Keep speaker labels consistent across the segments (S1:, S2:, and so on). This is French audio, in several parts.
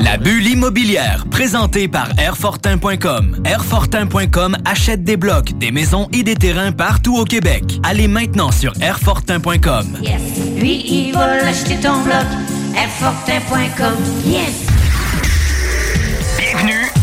S1: La bulle immobilière, présentée par Airfortin.com. Airfortin.com achète des blocs, des maisons et des terrains partout au Québec. Allez maintenant sur Airfortin.com.
S2: Yes. Lui, il va l'acheter ton bloc. Airfortin.com. Yes.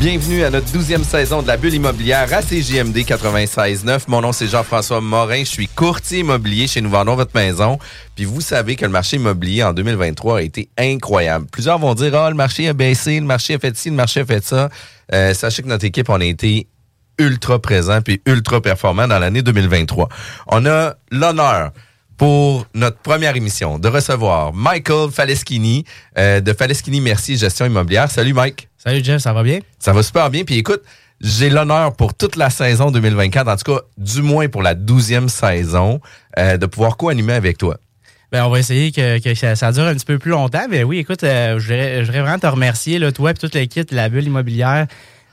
S3: Bienvenue à notre douzième saison de la bulle immobilière à CJMD 96.9. Mon nom, c'est Jean-François Morin. Je suis courtier immobilier chez Nous Vendons Votre Maison. Puis vous savez que le marché immobilier en 2023 a été incroyable. Plusieurs vont dire, ah, le marché a baissé, le marché a fait ci, le marché a fait ça. Euh, sachez que notre équipe, on a été ultra présent puis ultra performant dans l'année 2023. On a l'honneur pour notre première émission de recevoir Michael Faleschini euh, de Faleschini Merci Gestion Immobilière. Salut Mike.
S4: Salut Jeff, ça va bien?
S3: Ça va super bien. Puis écoute, j'ai l'honneur pour toute la saison 2024, en tout cas, du moins pour la douzième saison, euh, de pouvoir co-animer avec toi.
S4: Ben, on va essayer que, que ça, ça dure un petit peu plus longtemps. Mais oui, écoute, euh, je voudrais je voudrais vraiment te remercier, là, toi et toute l'équipe de la bulle immobilière,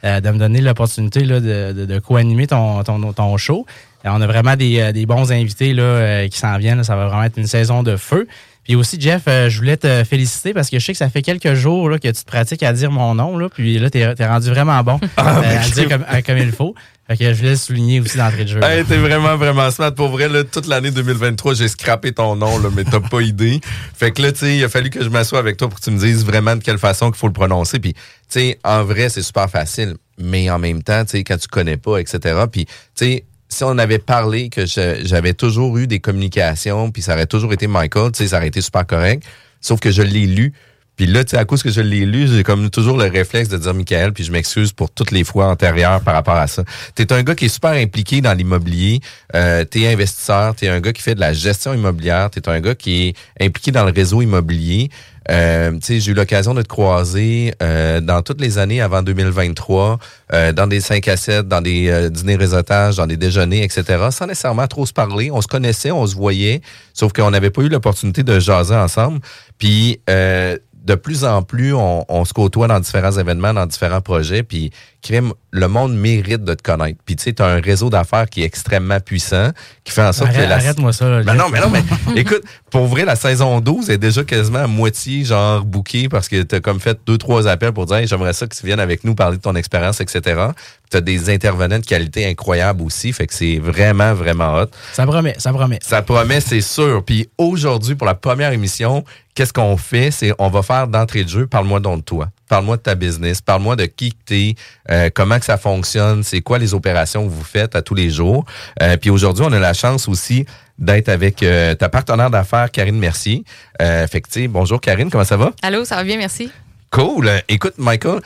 S4: euh, de me donner l'opportunité de, de, de co-animer ton, ton, ton show. On a vraiment des, des bons invités là, qui s'en viennent. là. Ça va vraiment être une saison de feu. Puis aussi, Jeff, euh, je voulais te féliciter parce que je sais que ça fait quelques jours là, que tu te pratiques à dire mon nom. Là, puis là, tu es, rendu vraiment bon euh, à le dire comme, il faut. Fait que je voulais le souligner aussi d'entrée de jeu.
S3: Hey, t'es vraiment, vraiment smart. Pour vrai, là, toute l'année 2023, j'ai scrappé ton nom, là, mais t'as pas idée. Fait que là, tu sais, il a fallu que je m'assoie avec toi pour que tu me dises vraiment de quelle façon qu'il faut le prononcer. Puis, tu sais, en vrai, c'est super facile. Mais en même temps, tu sais, quand tu connais pas, etc. Puis, tu sais, si on avait parlé que j'avais toujours eu des communications, puis ça aurait toujours été Michael, tu sais, ça aurait été super correct. Sauf que je l'ai lu. Puis là, tu sais, à cause que je l'ai lu, j'ai comme toujours le réflexe de dire Michael, puis je m'excuse pour toutes les fois antérieures par rapport à ça. T'es un gars qui est super impliqué dans l'immobilier, euh, t'es investisseur, t'es un gars qui fait de la gestion immobilière, t'es un gars qui est impliqué dans le réseau immobilier. Euh, j'ai eu l'occasion de te croiser euh, dans toutes les années avant 2023, euh, dans des 5 à 7, dans des euh, dîners réseautage, dans des déjeuners, etc., sans nécessairement trop se parler. On se connaissait, on se voyait, sauf qu'on n'avait pas eu l'opportunité de jaser ensemble. Puis euh, de plus en plus, on, on se côtoie dans différents événements, dans différents projets, puis crime, le monde mérite de te connaître. Puis tu sais, tu as un réseau d'affaires qui est extrêmement puissant, qui fait en sorte
S4: Arrête-
S3: que la...
S4: Arrête-moi ça. Là,
S3: Ben non, mais non, mais écoute, pour vrai, la saison 12 est déjà quasiment à moitié, genre, bookée parce que t'as comme fait deux, trois appels pour dire, Hey, j'aimerais ça que tu viennes avec nous parler de ton expérience, etc. T'as des intervenants de qualité incroyable aussi, fait que c'est vraiment, vraiment hot.
S4: Ça promet, ça promet.
S3: Ça promet, c'est sûr. Puis aujourd'hui, pour la première émission, qu'est-ce qu'on fait? C'est on va faire d'entrée de jeu, parle-moi donc de toi. Parle-moi de ta business, parle-moi de qui que t'es, euh, comment que ça fonctionne, c'est quoi les opérations que vous faites à tous les jours. Euh, puis aujourd'hui, on a la chance aussi d'être avec euh, ta partenaire d'affaires, Karine Mercier. Euh, fait que, tu sais, bonjour Karine, comment ça va?
S5: Allô, ça va bien, merci.
S3: Cool. Écoute, Michael,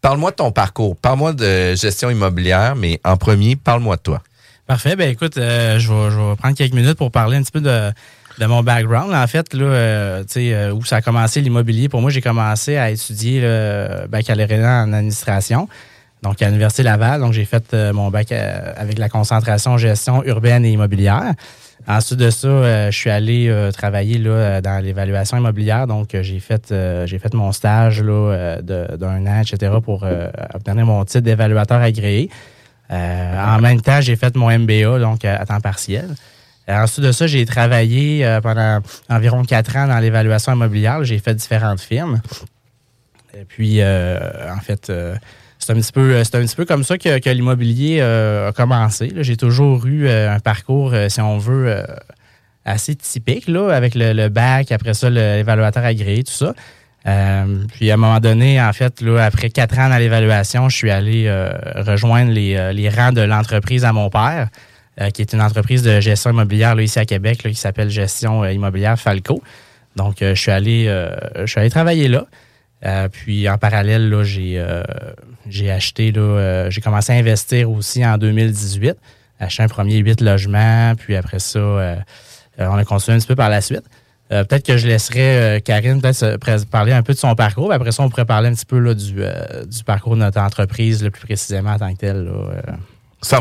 S3: parle-moi de ton parcours. Parle-moi de gestion immobilière, mais en premier, parle-moi de toi.
S4: Parfait. Ben écoute, euh, je, vais, je vais prendre quelques minutes pour parler un petit peu de, de mon background. En fait, là, euh, euh, où ça a commencé l'immobilier. Pour moi, j'ai commencé à étudier le baccalauréat en administration. Donc, à l'Université Laval. Donc, j'ai fait euh, mon bac avec la concentration gestion urbaine et immobilière. Ensuite de ça, je suis allé travailler là, dans l'évaluation immobilière. Donc, j'ai fait, j'ai fait mon stage là, d'un an, etc., pour obtenir mon titre d'évaluateur agréé. En même temps, j'ai fait mon MBA, donc à temps partiel. Euh, ensuite de ça, j'ai travaillé euh, pendant environ quatre ans dans l'évaluation immobilière. J'ai fait différentes firmes. Et puis, euh, en fait, c'est un petit peu, un petit peu comme ça que, l'immobilier a commencé. J'ai toujours eu un parcours, si on veut, assez typique, là, avec le, bac, après ça, l'évaluateur agréé, tout ça. Puis à un moment donné, en fait, après quatre ans dans l'évaluation, je suis allé rejoindre les rangs de l'entreprise à mon père, euh, qui est une entreprise de gestion immobilière là, ici à Québec, là, qui s'appelle Gestion euh, immobilière Falco. Donc, euh, je suis allé, je suis allé travailler là. Puis en parallèle, là, j'ai, j'ai acheté, là, j'ai commencé à investir aussi en 2018, acheté un premier huit logements, puis après ça, on a construit un petit peu par la suite. Euh, peut-être que je laisserai euh, Karine peut-être parler un peu de son parcours. Après ça, on pourrait parler un petit peu là, du, euh, du parcours de notre entreprise, le plus précisément en tant que tel. là, euh.
S3: 100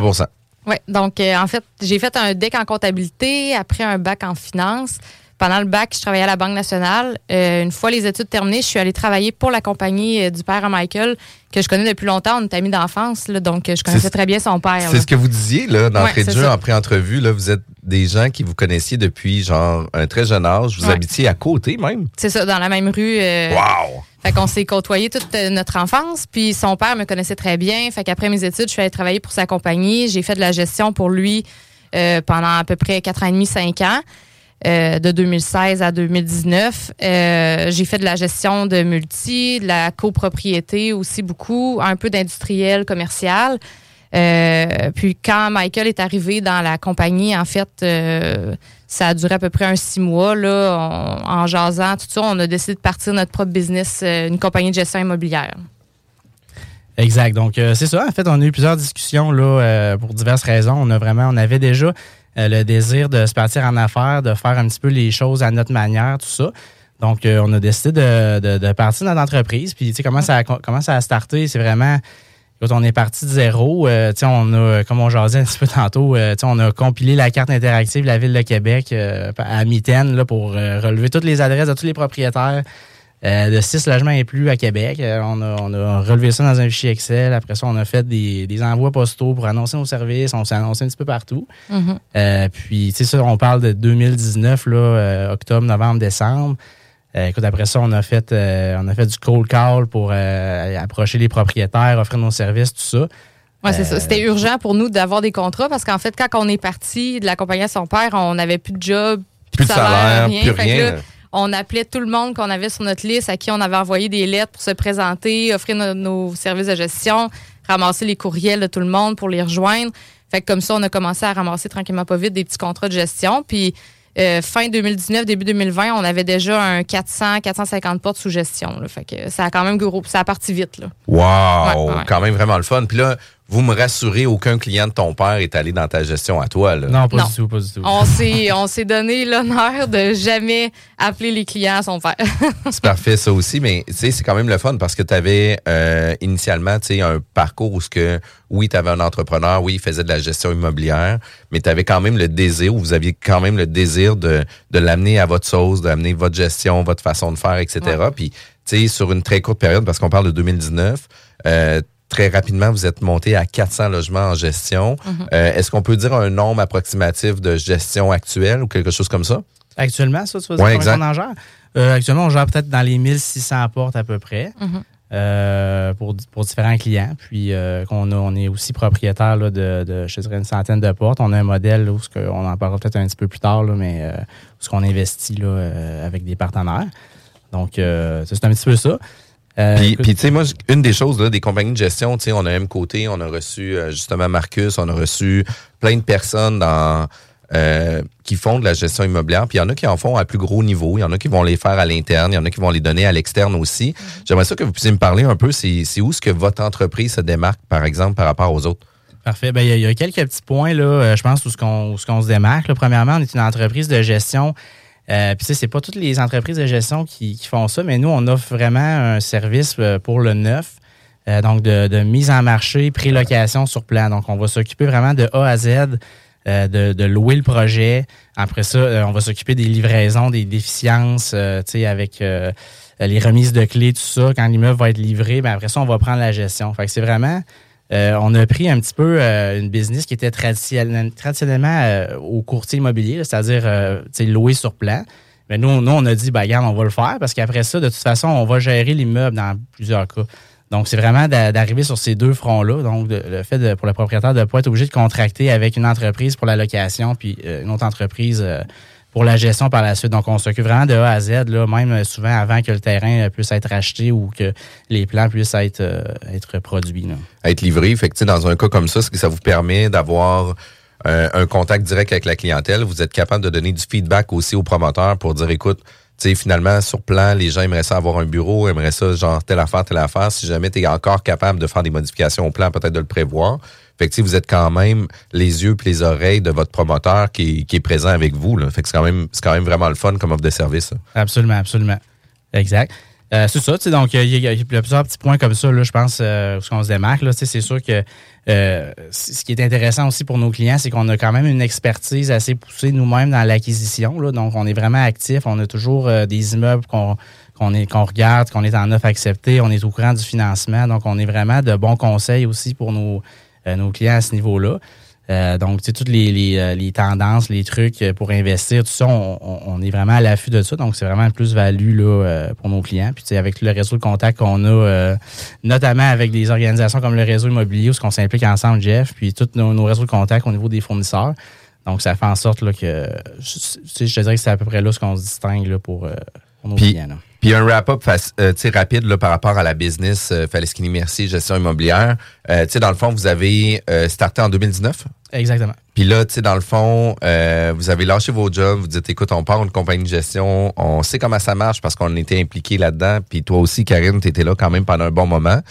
S5: Oui, donc euh, en fait, j'ai fait un DEC en comptabilité, après un bac en finance. Pendant le bac, je travaillais à la Banque nationale. Euh, une fois les études terminées, je suis allée travailler pour la compagnie euh, du père à Michael, que je connais depuis longtemps. On est amis d'enfance, là, donc je connaissais très bien son père.
S3: C'est ce que vous disiez là, d'entrée
S5: Ouais,
S3: de jeu
S5: ça.
S3: en pré-entrevue. Là, vous êtes des gens qui vous connaissiez depuis genre un très jeune âge. Vous
S5: Ouais.
S3: habitiez à côté même.
S5: C'est ça, dans la même rue. euh,
S3: Wow!
S5: Fait qu'on s'est côtoyés toute euh, notre enfance. Puis son père me connaissait très bien. Fait qu'après mes études, je suis allée travailler pour sa compagnie. J'ai fait de la gestion pour lui euh, pendant à peu près 4 ans et demi, 5 ans. Euh, de 2016 à 2019. Euh, j'ai fait de la gestion de multi, de la copropriété aussi beaucoup, un peu d'industriel, commercial. Euh, puis quand Michael est arrivé dans la compagnie, en fait, ça a duré à peu près un six mois. Là, en jasant, tout ça, on a décidé de partir notre propre business, une compagnie de gestion immobilière.
S4: Exact. Donc, c'est ça. En fait, on a eu plusieurs discussions là, pour diverses raisons. On a vraiment, on avait déjà euh, le désir de se partir en affaires, de faire un petit peu les choses à notre manière, tout ça. Donc, euh, on a décidé de, de, de partir notre entreprise. Puis, tu sais, comment ça a, comment ça a starté? C'est vraiment, quand on est parti de zéro, euh, tu sais, on a, comme on jasait un petit peu tantôt, euh, tu sais, on a compilé la carte interactive de la Ville de Québec euh, à mitaine là, pour euh, relever toutes les adresses de tous les propriétaires euh, de six logements et plus à Québec. Euh, on, a, on a relevé ça dans un fichier Excel. Après ça, on a fait des, des envois postaux pour annoncer nos services. On s'est annoncé un petit peu partout.
S5: Mhm.
S4: Euh, puis, tu sais, ça, on parle de 2019, là, euh, octobre, novembre, décembre. Euh, écoute, après ça, on a fait, euh, on a fait du cold call pour euh, approcher les propriétaires, offrir nos services, tout ça.
S5: Ouais, c'est ça.
S4: Euh,
S5: C'était urgent pour nous d'avoir des contrats parce qu'en fait, quand on est parti de la compagnie à son père, on n'avait plus de job,
S3: Plus de salaire, plus
S5: Fait que
S3: rien.
S5: là, on appelait tout le monde qu'on avait sur notre liste, à qui on avait envoyé des lettres pour se présenter, offrir no- nos services de gestion, ramasser les courriels de tout le monde pour les rejoindre. Fait que comme ça, on a commencé à ramasser tranquillement pas vite des petits contrats de gestion. Puis euh, fin 2019, début 2020, on avait déjà un 400, 450 portes sous gestion. là. Fait que ça a quand même gros, ça a parti vite. Là.
S3: Wow!
S5: Ouais, ouais.
S3: Quand même vraiment le fun. Puis là, vous me rassurez, aucun client de ton père est allé dans ta gestion à toi. Là.
S4: Non, pas
S5: Non.
S4: du tout, pas du tout.
S5: On s'est, on s'est donné l'honneur de jamais appeler les clients à son père.
S3: C'est parfait, ça aussi, mais tu sais, c'est quand même le fun parce que tu avais initialement tu sais, un parcours où ce que, oui, tu avais un entrepreneur, oui, il faisait de la gestion immobilière, mais tu avais quand même le désir, ou vous aviez quand même le désir de, de l'amener à votre sauce, d'amener votre gestion, votre façon de faire, etc. Puis, tu sais, sur une très courte période, parce qu'on parle de 2019, euh, Très rapidement, vous êtes monté à 400 logements en gestion. Euh, Est-ce qu'on peut dire un nombre approximatif de gestion actuelle ou quelque chose comme ça?
S4: Actuellement, ça, tu vas dire
S3: Ouais,
S4: combien
S3: exact.
S4: on en gère? Euh, actuellement, on gère peut-être dans les 1600 portes à peu près
S5: Mhm.
S4: euh, pour, pour différents clients. Puis, euh, qu'on on est aussi propriétaire là, de, de, je dirais, une centaine de portes. On a un modèle là, où que- on en parlera peut-être un petit peu plus tard, là, mais euh, où ce qu'on investit là, euh, avec des partenaires. Donc, euh, c'est un petit peu ça. Euh,
S3: Puis, tu sais, moi, une des choses là, des compagnies de gestion, tu sais, on a M Côté, on a reçu euh, justement Marcus, on a reçu plein de personnes dans euh, qui font de la gestion immobilière. Puis il y en a qui en font à plus gros niveau, il y en a qui vont les faire à l'interne, il y en a qui vont les donner à l'externe aussi. J'aimerais ça que vous puissiez me parler un peu, c'est où ce que votre entreprise se démarque, par exemple, par rapport aux autres?
S4: Parfait. Ben, il y, a- il y a quelques petits points, là, je pense, où ce qu'on se démarque. là. Premièrement, on est une entreprise de gestion. Euh, Puis, c'est pas toutes les entreprises de gestion qui, qui font ça, mais nous, on offre vraiment un service euh, pour le neuf. euh, donc, de, de mise en marché, pré-location sur plan. Donc, on va s'occuper vraiment de A à Z, euh, de, de louer le projet. Après ça, euh, on va s'occuper des livraisons, des déficiences, euh, avec euh, les remises de clés, tout ça. Quand l'immeuble va être livré, ben après ça, on va prendre la gestion. Fait que c'est vraiment euh, on a pris un petit peu euh, une business qui était traditionnel- traditionnellement euh, au courtier immobilier, c'est-à-dire loué sur plan. Mais nous, nous, on a dit, ben, regarde, on va le faire parce qu'après ça, de toute façon, on va gérer l'immeuble dans plusieurs cas. Donc, c'est vraiment d'a- d'arriver sur ces deux fronts-là. Donc, le fait pour le propriétaire de ne pas être obligé de contracter avec une entreprise pour la location, puis une autre entreprise pour la gestion par la suite. Donc, on s'occupe vraiment de A à Z, là, même euh, souvent avant que le terrain euh, puisse être acheté ou que les plans puissent être, euh, produits.
S3: être livré. Fait que, dans un cas comme ça, ce que ça vous permet d'avoir un contact direct avec la clientèle. Vous êtes capable de donner du feedback aussi aux promoteurs pour dire, écoute, tu sais, finalement, sur plan, les gens aimeraient ça avoir un bureau, aimeraient ça, genre, telle affaire, telle affaire. Si jamais tu es encore capable de faire des modifications au plan, peut-être de le prévoir. Fait que, vous êtes quand même les yeux puis les oreilles de votre promoteur qui, est présent avec vous, là. Fait que c'est quand quand même vraiment le fun comme offre de service.
S4: Absolument, absolument. Exact. Euh, c'est ça, tu sais, donc il y, a- plusieurs petits points comme ça, je pense, euh, où on se démarque. C'est sûr que euh, ce qui est intéressant aussi pour nos clients, c'est qu'on a quand même une expertise assez poussée nous-mêmes dans l'acquisition. Donc, on est vraiment actif. On a toujours euh, des immeubles qu'on qu'on qu'on regarde, qu'on est en offre acceptée, on est au courant du financement. Donc, on est vraiment de bons conseils aussi pour nos, nos clients à ce niveau-là. Euh, donc, tu sais, toutes les, les, euh, les tendances, les trucs euh, pour investir, tout ça, on, on- est vraiment à l'affût de ça. Donc, c'est vraiment une plus-value là, euh, pour nos clients. Puis, tu sais, avec le réseau de contacts qu'on a, euh, notamment avec des organisations comme le réseau immobilier, où ce qu'on s'implique ensemble, Jeff, puis tous nos, nos réseaux de contacts au niveau des fournisseurs. Donc, ça fait en sorte là, que, je, tu sais, je te dirais que c'est à peu près là ce qu'on se distingue là, pour, euh, pour nos clients. là.
S3: Puis un wrap-up euh, tu sais, rapide là, par rapport à la business euh, Faleskini Merci, gestion immobilière. Euh, tu sais, dans le fond, vous avez euh, starté en 2019.
S4: Exactement.
S3: Puis là, tu sais, dans le fond, euh, vous avez lâché vos jobs, vous dites, écoute, on part une compagnie de gestion, on sait comment ça marche parce qu'on était impliqué là-dedans. Puis toi aussi, Karine, tu étais là quand même pendant un bon moment.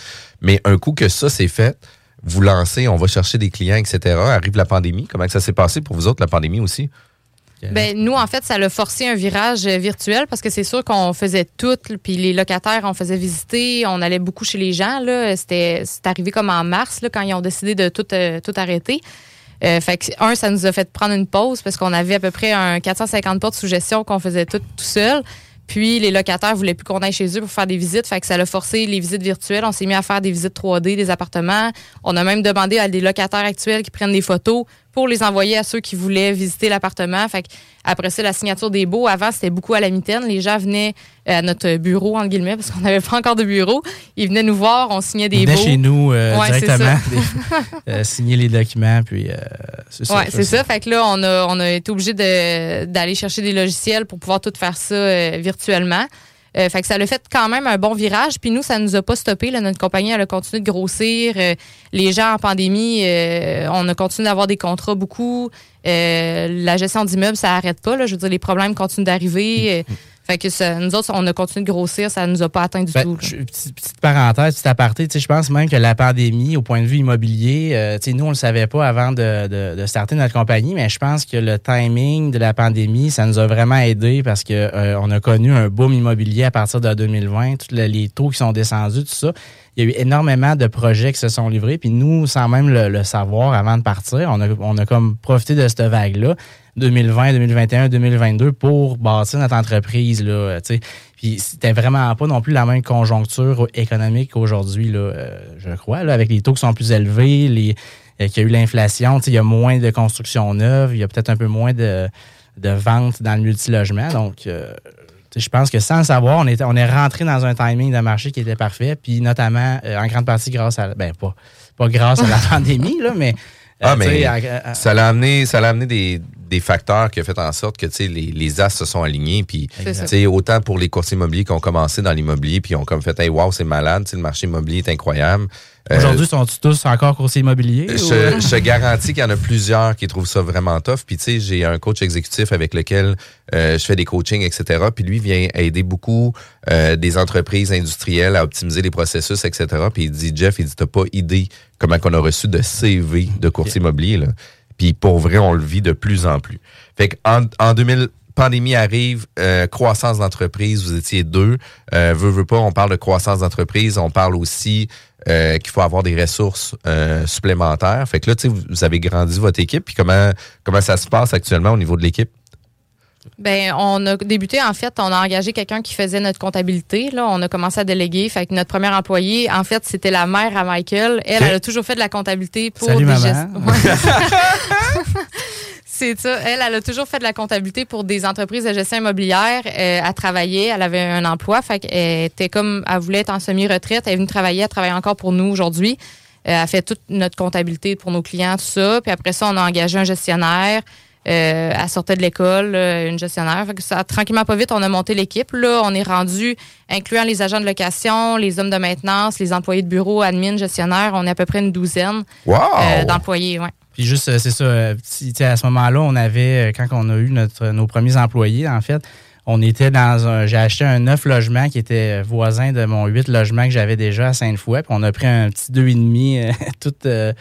S3: Mais un coup que ça c'est fait, vous lancez, on va chercher des clients, etc. Arrive la pandémie. Comment que ça s'est passé pour vous autres, la pandémie aussi?
S5: Ben, nous, en fait, ça l'a forcé un virage euh, virtuel parce que c'est sûr qu'on faisait tout, puis les locataires, on faisait visiter, on allait beaucoup chez les gens. C'était, c'est arrivé comme en mars, là, quand ils ont décidé de tout, euh, arrêter. Euh, fait que, un, ça nous a fait prendre une pause parce qu'on avait à peu près un 450 portes sous gestion qu'on faisait tout, tout seul. Puis les locataires voulaient plus qu'on aille chez eux pour faire des visites. Fait que ça l'a forcé les visites virtuelles. On s'est mis à faire des visites 3D des appartements. On a même demandé à des locataires actuels qui prennent des photos pour les envoyer à ceux qui voulaient visiter l'appartement. Fait que après ça, la signature des baux, avant, c'était beaucoup à la mitaine. Les gens venaient euh, à notre bureau, entre guillemets, parce qu'on n'avait pas encore de bureau. Ils venaient nous voir, on signait des baux.
S4: chez nous euh,
S5: Ouais,
S4: directement, des- euh, signer les documents, puis euh, c'est ça.
S5: Ouais, c'est ça. Fait que là, on a, on a été obligé de- d'aller chercher des logiciels pour pouvoir tout faire ça virtuellement. Euh, fait que ça l'a fait quand même un bon virage. Puis nous, ça nous a pas stoppé. là. Notre compagnie, elle a continué de grossir. Euh, les gens en pandémie, euh, on a continué d'avoir des contrats beaucoup. Euh, la gestion d'immeubles, ça arrête pas. Là. Je veux dire, les problèmes continuent d'arriver. Fait que ça, nous autres, on a continué de grossir. Ça nous a pas atteint du
S4: Ben,
S5: tout.
S4: je- petite, petite parenthèse, petit aparté, tu sais, je pense même que la pandémie, au point de vue immobilier, euh, tu sais, nous, on le savait pas avant de, de, de starter notre compagnie, mais je pense que le timing de la pandémie, ça nous a vraiment aidé parce que euh, on a connu un boom immobilier à partir de 2020, tous le- les taux qui sont descendus, tout ça. Il y a eu énormément de projets qui se sont livrés, puis nous, sans même le, le savoir avant de partir, on a, on a comme profité de cette vague-là. 2020, 2021, 2022 pour bâtir notre entreprise. Là, euh, tu sais. Puis c'était vraiment pas non plus la même conjoncture économique qu'aujourd'hui, là, euh, je crois, là, avec les taux qui sont plus élevés, les, euh, qu'il y a eu l'inflation, tu sais, il y a moins de construction neuve, il y a peut-être un peu moins de, de ventes dans le multilogement. Donc, euh, je pense que sans le savoir, on, était, on est rentré dans un timing de marché qui était parfait, puis notamment en grande partie grâce à, ben pas, pas grâce à la pandémie, là, mais,
S3: Ah, mais ça l'a amené, ça l'a amené des, des facteurs qui ont fait en sorte que tu sais, les, les as se sont alignés. Puis, autant pour les courtiers immobiliers qui ont commencé dans l'immobilier, puis ils ont comme fait, hey, wow, c'est malade, tu sais, le marché immobilier est incroyable. Euh,
S4: Aujourd'hui, sont-ils tous encore coursiers immobiliers? ou-
S3: je, je te garantis qu'il y en a plusieurs qui trouvent ça vraiment tough. Puis tu sais, j'ai un coach exécutif avec lequel euh, je fais des coachings, etc. Puis lui vient aider beaucoup euh, des entreprises industrielles à optimiser les processus, etc. Puis il dit, Jeff, il dit, t'as pas idée comment qu'on a reçu de CV de courtier immobilier. Là. Puis pour vrai, on le vit de plus en plus. Fait en 2000, pandémie arrive, euh, croissance d'entreprise, vous étiez deux. Euh, veux, veux pas, on parle de croissance d'entreprise, on parle aussi euh, qu'il faut avoir des ressources euh, supplémentaires. Fait que là, tu sais, vous, vous avez grandi votre équipe. Puis comment, comment ça se passe actuellement au niveau de l'équipe?
S5: Ben, on a débuté, en fait, on a engagé quelqu'un qui faisait notre comptabilité. Là, on a commencé à déléguer. Fait que notre première employée, en fait, c'était la mère à Michael. Elle, elle a toujours fait de la comptabilité pour
S4: Salut,
S5: des gestes-. C'est ça. Elle, elle a toujours fait de la comptabilité pour des entreprises de gestion immobilière. Euh, elle travaillait, elle avait un emploi. Fait qu'elle était comme, elle voulait être en semi-retraite. Elle est venue travailler, elle travaille encore pour nous aujourd'hui. Euh, elle fait toute notre comptabilité pour nos clients, tout ça. Puis après ça, on a engagé un gestionnaire. Euh, elle sortait de l'école, euh, une gestionnaire. Fait que ça, tranquillement, pas vite, on a monté l'équipe. Là, on est rendu, incluant les agents de location, les hommes de maintenance, les employés de bureau, admin, gestionnaire. On est à peu près une douzaine
S3: Wow!
S5: euh, d'employés. Ouais.
S4: Puis juste, euh, c'est ça, si, tu sais, à ce moment-là, on avait, quand on a eu notre, nos premiers employés, en fait, On était dans un. J'ai acheté un neuf logements qui était voisin de mon huit logements que j'avais déjà à Sainte-Foy. Puis on a pris un petit deux et demi, euh, tout euh,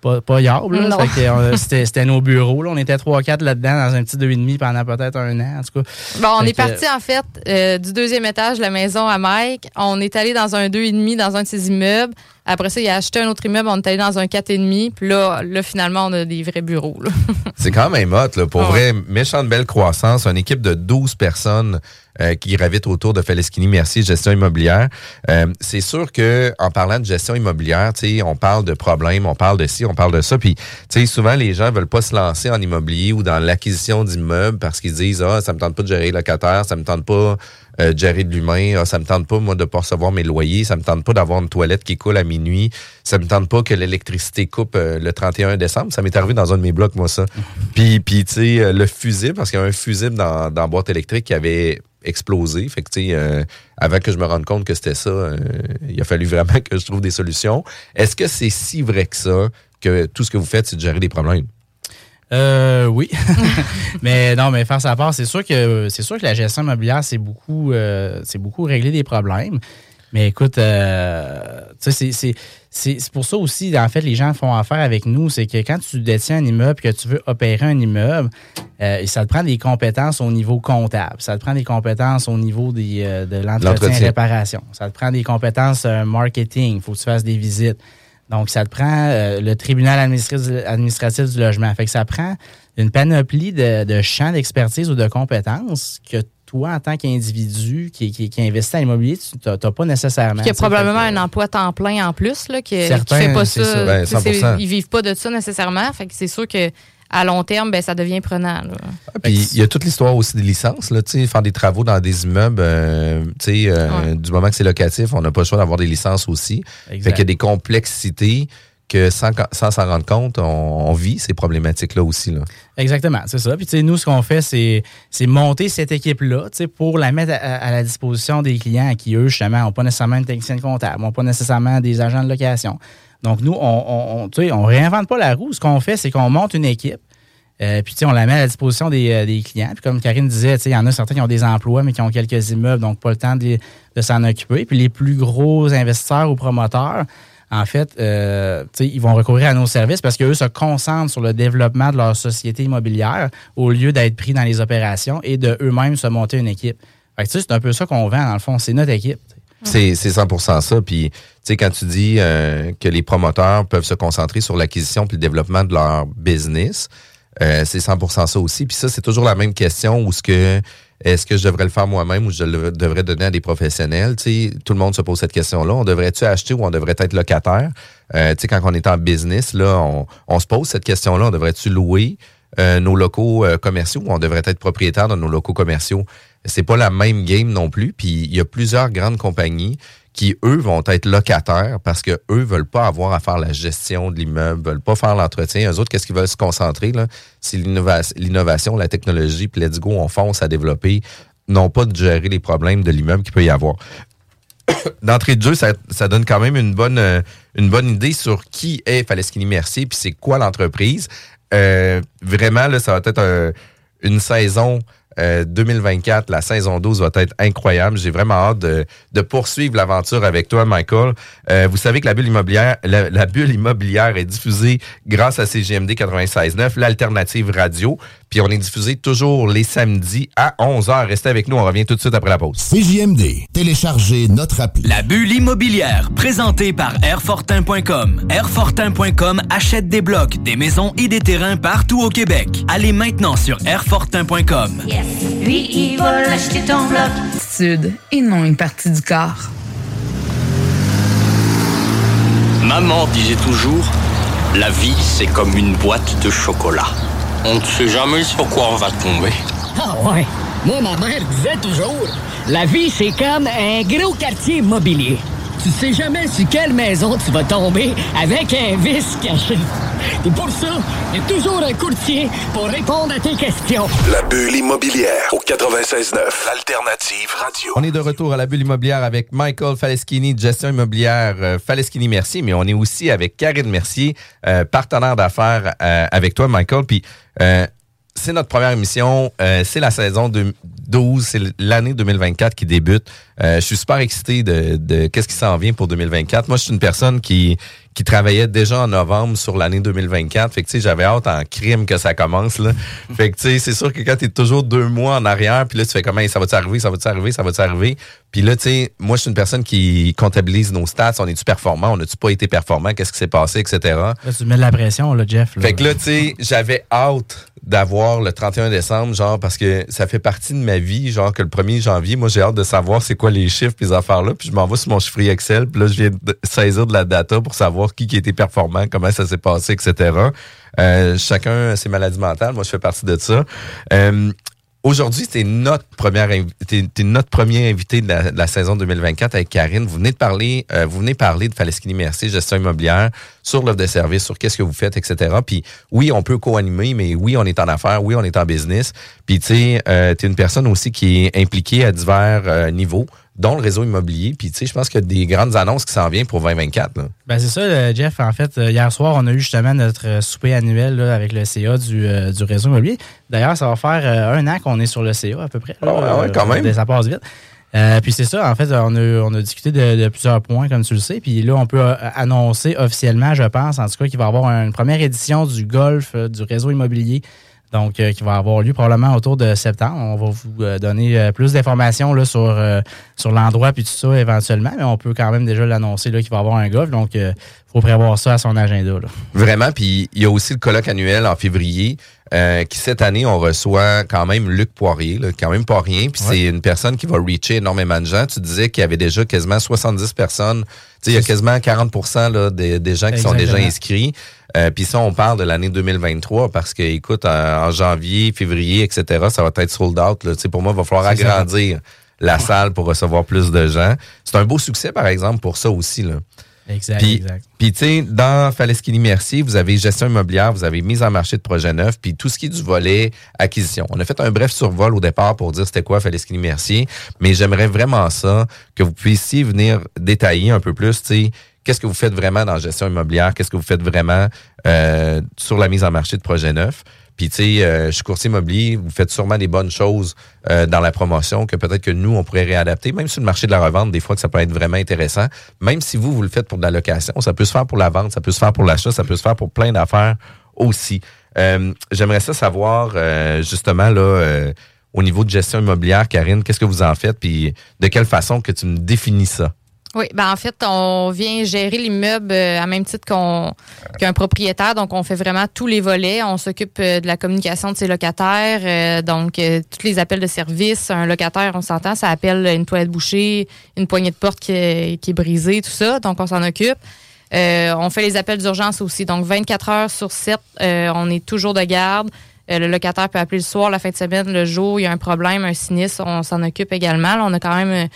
S4: pas, pas yable, là. Euh, C'était c'était nos bureaux. Là. On était trois, quatre là-dedans dans un petit deux et demi pendant peut-être un an. En tout cas.
S5: Bon, on
S4: Fait
S5: est
S4: que-
S5: parti en fait euh, du deuxième étage de la maison à Mike. On est allé dans un deux et demi dans un de ses immeubles. Après ça, il a acheté un autre immeuble. On est allé dans un quatre et demi. Puis là, là, finalement, on a des vrais bureaux.
S3: C'est quand même hot, là, pour
S5: Ah
S3: vrai. Méchante belle croissance. Une équipe de 12 personnes euh, qui gravitent autour de Feleschini Mercier Gestion immobilière. Euh, c'est sûr que en parlant de gestion immobilière, on parle de problèmes, on parle de ci, on parle de ça. Puis, souvent, les gens veulent pas se lancer en immobilier ou dans l'acquisition d'immeubles parce qu'ils disent, ah, ça me tente pas de gérer les locataires, ça me tente pas euh, de gérer de l'humain, ah, ça me tente pas, moi, de pas recevoir mes loyers, ça me tente pas d'avoir une toilette qui coule à minuit, ça me tente pas que l'électricité coupe euh, le 31 décembre. Ça m'est arrivé dans un de mes blocs, moi, ça. Puis, puis tu sais, euh, le fusible, parce qu'il y a un fusible dans, dans la boîte électrique qui avait explosé. Fait que, tu sais, euh, avant que je me rende compte que c'était ça, euh, il a fallu vraiment que je trouve des solutions. Est-ce que c'est si vrai que ça, que tout ce que vous faites, c'est de gérer des problèmes?
S4: Euh, oui. mais non, mais faire sa part, c'est sûr que c'est sûr que la gestion immobilière, c'est beaucoup, euh, c'est beaucoup régler des problèmes. Mais écoute, euh, tu sais, c'est- c'est- pour ça aussi, en fait, les gens font affaire avec nous. C'est que quand tu détiens un immeuble, que tu veux opérer un immeuble, euh, ça te prend des compétences au niveau comptable. Ça te prend des compétences au niveau des, euh, de l'entretien et réparation. Ça te prend des compétences euh, marketing. Il faut que tu fasses des visites. Donc, ça te prend euh, le tribunal administratif, administratif du logement. Fait que ça prend une panoplie de, de champs d'expertise ou de compétences que toi, en tant qu'individu qui, qui, qui investit en immobilier, tu n'as pas nécessairement.
S5: Qui a
S4: tu sais.
S5: probablement
S4: Fait que,
S5: un emploi temps plein en plus, là, qui, qui
S4: Certains,
S5: fait pas ça.
S4: ça.
S3: Ben,
S5: Tu sais, c'est-
S3: 100%.
S5: ils vivent pas de ça nécessairement. Fait que c'est sûr que à long terme, ben, ça devient prenant. là.
S3: Puis il y a toute l'histoire aussi des licences, là, faire des travaux dans des immeubles, euh, tu sais, euh,
S5: Ouais.
S3: du moment que c'est locatif, on n'a pas le choix d'avoir des licences aussi. Fait
S4: Exact.
S3: qu'il y a des complexités que sans s'en rendre compte, on, vit ces problématiques-là aussi.
S4: Exactement, c'est ça. Puis tu sais, nous, ce qu'on fait, c'est, c'est monter cette équipe-là, tu sais, pour la mettre à, la disposition des clients qui, eux, justement, n'ont pas nécessairement une technicienne comptable, n'ont pas nécessairement des agents de location. Donc, nous, on, on, on, on réinvente pas la roue. Ce qu'on fait, c'est qu'on monte une équipe. euh, puis, tu sais, on la met à la disposition des, euh, des clients. Puis, comme Karine disait, tu sais, il y en a certains qui ont des emplois, mais qui ont quelques immeubles, donc pas le temps de, de s'en occuper. Puis, les plus gros investisseurs ou promoteurs, en fait, euh, ils vont recourir à nos services parce qu'eux se concentrent sur le développement de leur société immobilière au lieu d'être pris dans les opérations et de eux-mêmes se monter une équipe. Fait que, c'est un peu ça qu'on vend, dans le fond. C'est notre équipe.
S3: C'est c'est 100% ça. Puis, tu sais, quand tu dis euh, que les promoteurs peuvent se concentrer sur l'acquisition puis le développement de leur business, euh, c'est 100% ça aussi. Puis ça, c'est toujours la même question où ce que est-ce que je devrais le faire moi-même ou je le devrais donner à des professionnels? Tu sais, tout le monde se pose cette question-là. On devrait-tu acheter ou on devrait être locataire? Euh, quand on est en business, là, on, on se pose cette question-là. On devrait-tu louer euh, nos locaux euh, commerciaux ou on devrait être propriétaire de nos locaux commerciaux? C'est pas la même game non plus. Puis il y a plusieurs grandes compagnies qui, eux, vont être locataires parce que eux veulent pas avoir à faire la gestion de l'immeuble, veulent pas faire l'entretien. Eux autres, qu'est-ce qu'ils veulent se concentrer, là? C'est l'innovation, la technologie, puis let's go, on fonce à développer, non pas de gérer les problèmes de l'immeuble qu'il peut y avoir. D'entrée de jeu, ça, donne quand même une bonne, euh, idée sur qui est Faleschini Mercier, puis c'est quoi l'entreprise. Euh, vraiment, là, ça va être un- une saison euh, 2024, la saison 12 va être incroyable. J'ai vraiment hâte de, poursuivre l'aventure avec toi, Michael. Euh, vous savez que la bulle immobilière, la bulle immobilière est diffusée grâce à CGMD 96.9, l'alternative radio. Puis on est diffusé toujours les samedis à 11h. Restez avec nous, on revient tout de suite après la pause.
S6: CJMD, téléchargez notre appli.
S1: La bulle immobilière, présentée par Airfortin.com. Airfortin.com achète des blocs, des maisons et des terrains partout au Québec. Allez maintenant sur Airfortin.com.
S2: Yes. Lui, il va l'acheter ton bloc.
S7: Sud et non une partie du corps.
S8: Maman disait toujours, la vie c'est comme une boîte de chocolat. On ne sait jamais sur quoi on va tomber.
S9: Ah ouais. Moi, ma mère disait toujours, la vie, c'est comme un gros quartier immobilier. Tu sais jamais sur quelle maison tu vas tomber avec un vice caché. Et pour ça, il y a toujours un courtier pour répondre à tes questions.
S6: La bulle immobilière au 96.9, l'alternative radio.
S3: On est de retour à la bulle immobilière avec Michael Faleschini, de gestion immobilière euh, Faleschini Mercier, mais on est aussi avec Karine Mercier, euh, partenaire d'affaires euh, avec toi, Michael. Puis, euh, c'est notre première émission. Euh, c'est la saison de 12, c'est l'année 2024 qui débute. Euh, je suis super excité de, de qu'est-ce qui s'en vient pour 2024. Moi, je suis une personne qui qui travaillait déjà en novembre sur l'année 2024. Fait que, tu sais, j'avais hâte en crime que ça commence, là. fait que, tu sais, c'est sûr que quand t'es toujours deux mois en arrière, puis là, tu fais comment, ça va-tu arriver, ça va-tu arriver, ça va-tu arriver? Puis là, tu sais, moi, je suis une personne qui comptabilise nos stats. On est-tu performant? On n'a-tu pas été performant? Qu'est-ce qui s'est passé, etc.
S4: Là, tu mets de la pression, là, Jeff. là.
S3: Fait que là, tu sais, j'avais hâte d'avoir le 31 décembre, genre, parce que ça fait partie de ma vie, genre, que le 1er janvier, moi, j'ai hâte de savoir c'est quoi les chiffres les affaires-là. Puis je m'en vais sur mon chiffrier Excel, puis là, je viens de saisir de la data pour savoir qui, qui était performant, comment ça s'est passé, etc. Euh, chacun ses maladies mentales. Moi, je fais partie de ça. Euh, Aujourd'hui, c'est notre première t'es- t'es notre premier invité de la, saison 2024 avec Karine. Vous venez de parler, euh, vous venez parler de Falaskini Mercier, gestion immobilière, sur l'offre de service, sur qu'est-ce que vous faites, etc. Puis oui, on peut co-animer, mais oui, on est en affaires, oui, on est en business. Puis tu sais, euh, t'es une personne aussi qui est impliquée à divers euh, niveaux, dont le réseau immobilier. Puis tu sais, je pense qu'il y a des grandes annonces qui s'en viennent pour 2024. là.
S4: Ben c'est ça, euh, Jeff. En fait, euh, hier soir, on a eu justement notre euh, souper annuel là, avec le CA du, euh, du réseau immobilier. D'ailleurs, ça va faire euh, un an qu'on est sur le CA à peu près. là.
S3: Ah ouais, quand même.
S4: Ça passe vite. Euh, puis c'est ça, en fait, on a, on a discuté de, de plusieurs points, comme tu le sais. Puis là, on peut annoncer officiellement, je pense, en tout cas, qu'il va y avoir une première édition du golf du réseau immobilier. Donc, euh, qui va avoir lieu probablement autour de septembre. On va vous euh, donner euh, plus d'informations là, sur, sur l'endroit puis tout ça éventuellement, mais on peut quand même déjà l'annoncer là, qu'il va y avoir un golf. Donc, faut prévoir ça à son agenda. Là.
S3: Vraiment, puis il y a aussi le colloque annuel en février, euh, qui cette année, on reçoit quand même Luc Poirier, là, quand même pas rien, puis c'est une personne qui va reacher énormément de gens. Tu disais qu'il y avait déjà quasiment 70 personnes, il y a quasiment 40 là, des, des gens qui sont déjà inscrits. Euh, puis ça, on parle de l'année 2023 parce que, écoute, en, en janvier, février, etc., ça va être sold out. Là. Pour moi, il va falloir
S4: ça.
S3: agrandir la salle pour recevoir plus de gens. C'est un beau succès, par exemple, pour ça aussi. Là.
S4: Exact,
S3: Puis,
S4: exact.
S3: puis tu sais, dans Falaskini Mercier, vous avez gestion immobilière, vous avez mise en marché de projets neufs, puis tout ce qui est du volet acquisition. On a fait un bref survol au départ pour dire c'était quoi Falaskini Mercier, mais j'aimerais vraiment ça, que vous puissiez venir détailler un peu plus, tu sais, qu'est-ce que vous faites vraiment dans la gestion immobilière, qu'est-ce que vous faites vraiment euh, sur la mise en marché de projets neufs. Puis, tu sais, euh, je suis immobilier, vous faites sûrement des bonnes choses euh, dans la promotion que peut-être que nous, on pourrait réadapter, même sur le marché de la revente, des fois que ça peut être vraiment intéressant. Même si vous, vous le faites pour de la location, ça peut se faire pour la vente, ça peut se faire pour l'achat, ça peut se faire pour plein d'affaires aussi. Euh, J'aimerais ça savoir, justement, là, au niveau de gestion immobilière, Karine, qu'est-ce que vous en faites, puis de quelle façon que tu me définis ça?
S5: Oui, ben en fait, on vient gérer l'immeuble euh, à même titre qu'on qu'un propriétaire. Donc, on fait vraiment tous les volets. On s'occupe euh, de la communication de ses locataires. euh, donc, tous les appels de service. Un locataire, on s'entend, ça appelle une toilette bouchée, une poignée de porte qui est, qui est brisée, tout ça. Donc, on s'en occupe. Euh, on fait les appels d'urgence aussi. Donc, 24 heures sur 7, euh, on est toujours de garde. Euh, le locataire peut appeler le soir, la fin de semaine, le jour, il y a un problème, un sinistre, on s'en occupe également. On a quand même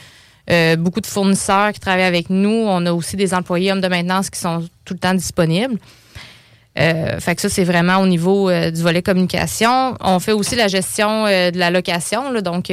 S5: euh, beaucoup de fournisseurs qui travaillent avec nous. On a aussi des employés hommes de maintenance qui sont tout le temps disponibles. Euh, fait que ça, c'est vraiment au niveau euh, du volet communication. On fait aussi la gestion de la location. donc,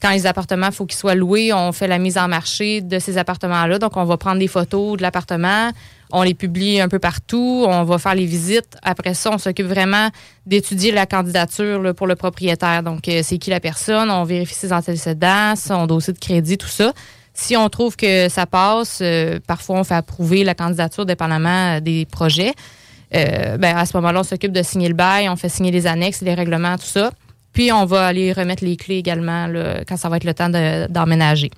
S5: quand les appartements, il faut qu'ils soient loués, on fait la mise en marché de ces appartements-là. Donc, on va prendre des photos de l'appartement, on les publie un peu partout, on va faire les visites. Après ça, on s'occupe vraiment d'étudier la candidature là, pour le propriétaire. Donc, euh, c'est qui la personne, on vérifie ses antécédents, son dossier de crédit, tout ça. Si on trouve que ça passe, euh, parfois on fait approuver la candidature dépendamment euh, des projets. Euh, ben, à ce moment-là, on s'occupe de signer le bail, on fait signer les annexes, les règlements, tout ça. Puis on va aller remettre les clés également là, quand ça va être le temps de- d'emménager.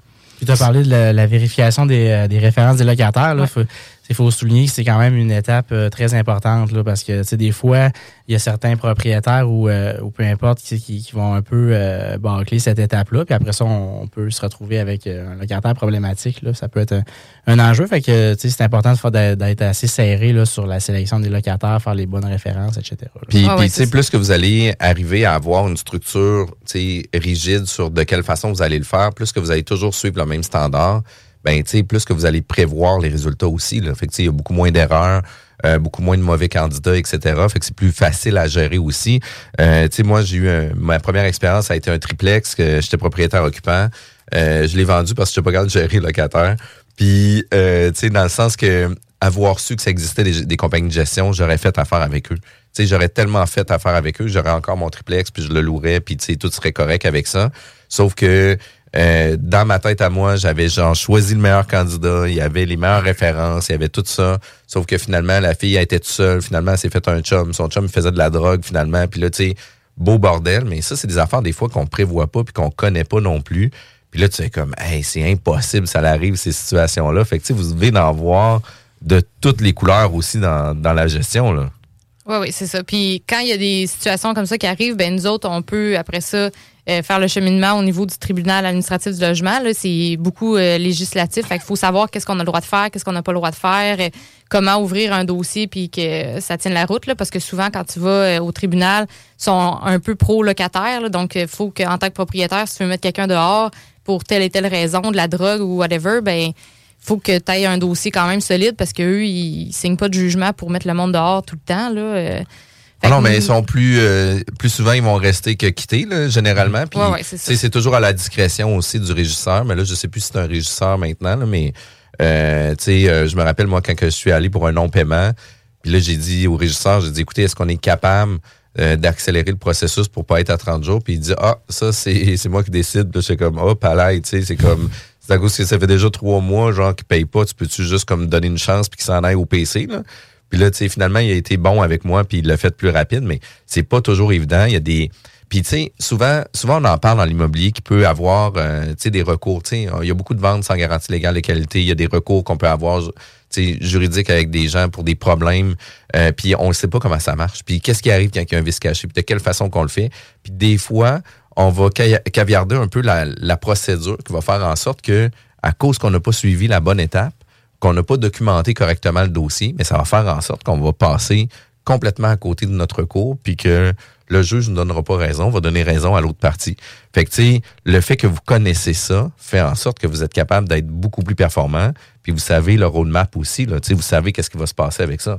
S4: Tu as parlé de la, la vérification des, des références des locataires. Faut, il faut souligner que c'est quand même une étape euh, très importante là, parce que tu sais, des fois, il y a certains propriétaires ou, euh, ou peu importe qui, qui- qui vont un peu euh, bâcler cette étape-là. Puis après ça, on, on peut se retrouver avec euh, un locataire problématique. Là. Ça peut être un, un enjeu. Fait que tu sais, c'est important de faire- d'être assez serré là, sur la sélection des locataires, faire les bonnes références, etc. là.
S3: Puis, puis, tu sais, plus que vous allez arriver à avoir une structure tu sais, rigide sur de quelle façon vous allez le faire, plus que vous allez toujours suivre le même standard, ben, tu sais, plus que vous allez prévoir les résultats aussi. Là. Fait que, il y a beaucoup moins d'erreurs, euh, beaucoup moins de mauvais candidats, etc. Fait que c'est plus facile à gérer aussi. Euh, tu sais, moi, j'ai eu ma première expérience, a été un triplex, que j'étais propriétaire occupant. Euh, je l'ai vendu parce que je pas capable de gérer le locataire. Puis, euh, tu sais, dans le sens que avoir su que ça existait des, des compagnies de gestion, j'aurais fait affaire avec eux. Tu sais, j'aurais tellement fait affaire avec eux, j'aurais encore mon triplex, puis je le louerais, puis tu sais, tout serait correct avec ça. Sauf que euh, dans ma tête à moi, j'avais genre choisi le meilleur candidat, il y avait les meilleures références, il y avait tout ça. Sauf que finalement, la fille a été toute seule, finalement, elle s'est fait un chum. Son chum faisait de la drogue, finalement. Puis là, tu sais, beau bordel, mais ça, c'est des affaires des fois qu'on prévoit pas puis qu'on connaît pas non plus. Puis là, tu es comme, hey, c'est impossible, ça arrive, ces situations-là. Fait que, tu sais, vous devez en voir de toutes les couleurs aussi dans, dans la gestion, là.
S5: Oui, oui, c'est ça. Puis quand il y a des situations comme ça qui arrivent, ben nous autres, on peut, après ça, euh, faire le cheminement au niveau du tribunal administratif du logement. C'est beaucoup euh, législatif. Fait qu'il faut savoir qu'est-ce qu'on a le droit de faire, qu'est-ce qu'on n'a pas le droit de faire, euh, comment ouvrir un dossier puis que ça tienne la route. Là, parce que souvent, quand tu vas au tribunal, ils sont un peu pro-locataires. donc, il faut qu'en tant que propriétaire, si tu veux mettre quelqu'un dehors pour telle et telle raison, de la drogue ou whatever, ben faut que tu aies un dossier quand même solide parce qu'eux, ils signent pas de jugement pour mettre le monde dehors tout le temps. Là.
S3: Ah non, mais ils sont plus euh, plus souvent ils vont rester que quitter là, généralement. Puis
S5: Ouais, ouais, c'est
S3: toujours à la discrétion aussi du régisseur. Mais là, je sais plus si c'est un régisseur maintenant, là, mais euh, tu sais, euh, je me rappelle moi quand que je suis allé pour un non-paiement, puis là j'ai dit au régisseur, j'ai dit écoutez, est-ce qu'on est capable euh, d'accélérer le processus pour pas être à 30 jours? Puis il dit ah ça c'est c'est moi qui décide. Puis là, c'est comme oh palais, tu sais, c'est comme c'est à cause que ça fait déjà trois mois genre qu'il paye pas, tu peux-tu juste comme donner une chance puis qu'il s'en aille au PC là? Puis là, tu sais, finalement, il a été bon avec moi, puis il l'a fait plus rapide, mais c'est pas toujours évident. Il y a des. Puis, tu sais, souvent, souvent, on en parle dans l'immobilier qui peut avoir, euh, tu sais, des recours. Tu sais, il y a beaucoup de ventes sans garantie légale de qualité. Il y a des recours qu'on peut avoir, tu sais, juridiques avec des gens pour des problèmes. Euh, puis, on ne sait pas comment ça marche. Puis, qu'est-ce qui arrive quand il y a un vice caché? Puis, de quelle façon qu'on le fait? Puis, des fois, on va ca- caviarder un peu la, la procédure qui va faire en sorte que, à cause qu'on n'a pas suivi la bonne étape, qu'on n'a pas documenté correctement le dossier, mais ça va faire en sorte qu'on va passer complètement à côté de notre cours, puis que le juge ne donnera pas raison, va donner raison à l'autre partie. Fait que, le fait que vous connaissez ça fait en sorte que vous êtes capable d'être beaucoup plus performant, puis vous savez le roadmap aussi, là, vous savez qu'est-ce qui va se passer avec ça.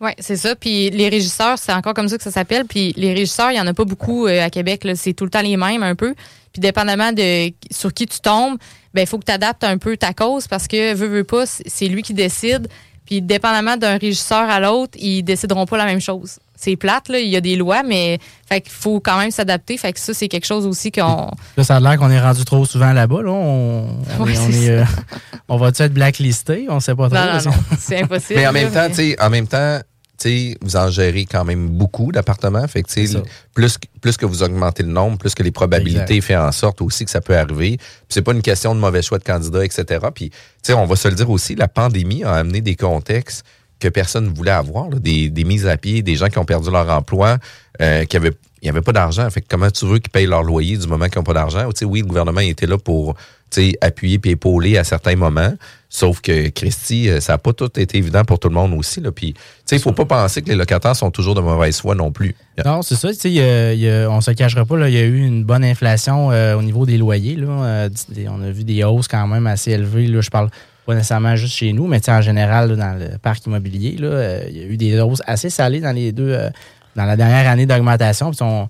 S5: Oui, c'est ça. Puis les régisseurs, c'est encore comme ça que ça s'appelle. Puis les régisseurs, il n'y en a pas beaucoup euh, à Québec. C'est tout le temps les mêmes un peu. Puis dépendamment de sur qui tu tombes, ben il faut que tu adaptes un peu ta cause parce que veux, veux pas, c'est- lui qui décide. Puis dépendamment d'un régisseur à l'autre, ils décideront pas la même chose. C'est plate, là. Il y a des lois, mais fait qu'il faut quand même s'adapter. Fait que ça, c'est quelque chose aussi qu'on.
S4: Là, ça a l'air qu'on est rendu trop souvent là-bas. Là. On, on
S5: Ouais,
S4: est- on
S5: c'est
S4: est,
S5: ça.
S4: euh, on va-tu être blacklisté? On sait pas trop.
S5: Non, non, non. C'est impossible.
S3: Mais en
S5: là,
S3: même temps, tu sais, en même temps, tu sais, vous en gérez quand même beaucoup d'appartements. Fait que, plus, que- plus que vous augmentez le nombre, plus que les probabilités
S4: Exact.
S3: fait en sorte aussi que ça peut arriver. Puis c'est pas une question de mauvais choix de candidat, etc. Puis, on va se le dire aussi, la pandémie a amené des contextes que personne ne voulait avoir, là, des, des mises à pied, des gens qui ont perdu leur emploi, euh, qui avaient il n'y avait pas d'argent. Fait que comment tu veux qu'ils payent leur loyer du moment qu'ils n'ont pas d'argent? Tu sais, oui, le gouvernement était là pour appuyer puis épauler à certains moments. Sauf que, Christy, euh, ça n'a pas tout été évident pour tout le monde aussi. Là. Puis, il faut pas penser que les locataires sont toujours de mauvaise foi non plus.
S4: Non, c'est ça. y a- y a- on se cachera pas, il y a eu une bonne inflation euh, au niveau des loyers. Là. Euh, on a vu des hausses quand même assez élevées. Là. Je parle pas nécessairement juste chez nous, mais en général, là, dans le parc immobilier, là, euh, il y a eu des hausses assez salées dans les deux, dans la dernière année d'augmentation. On-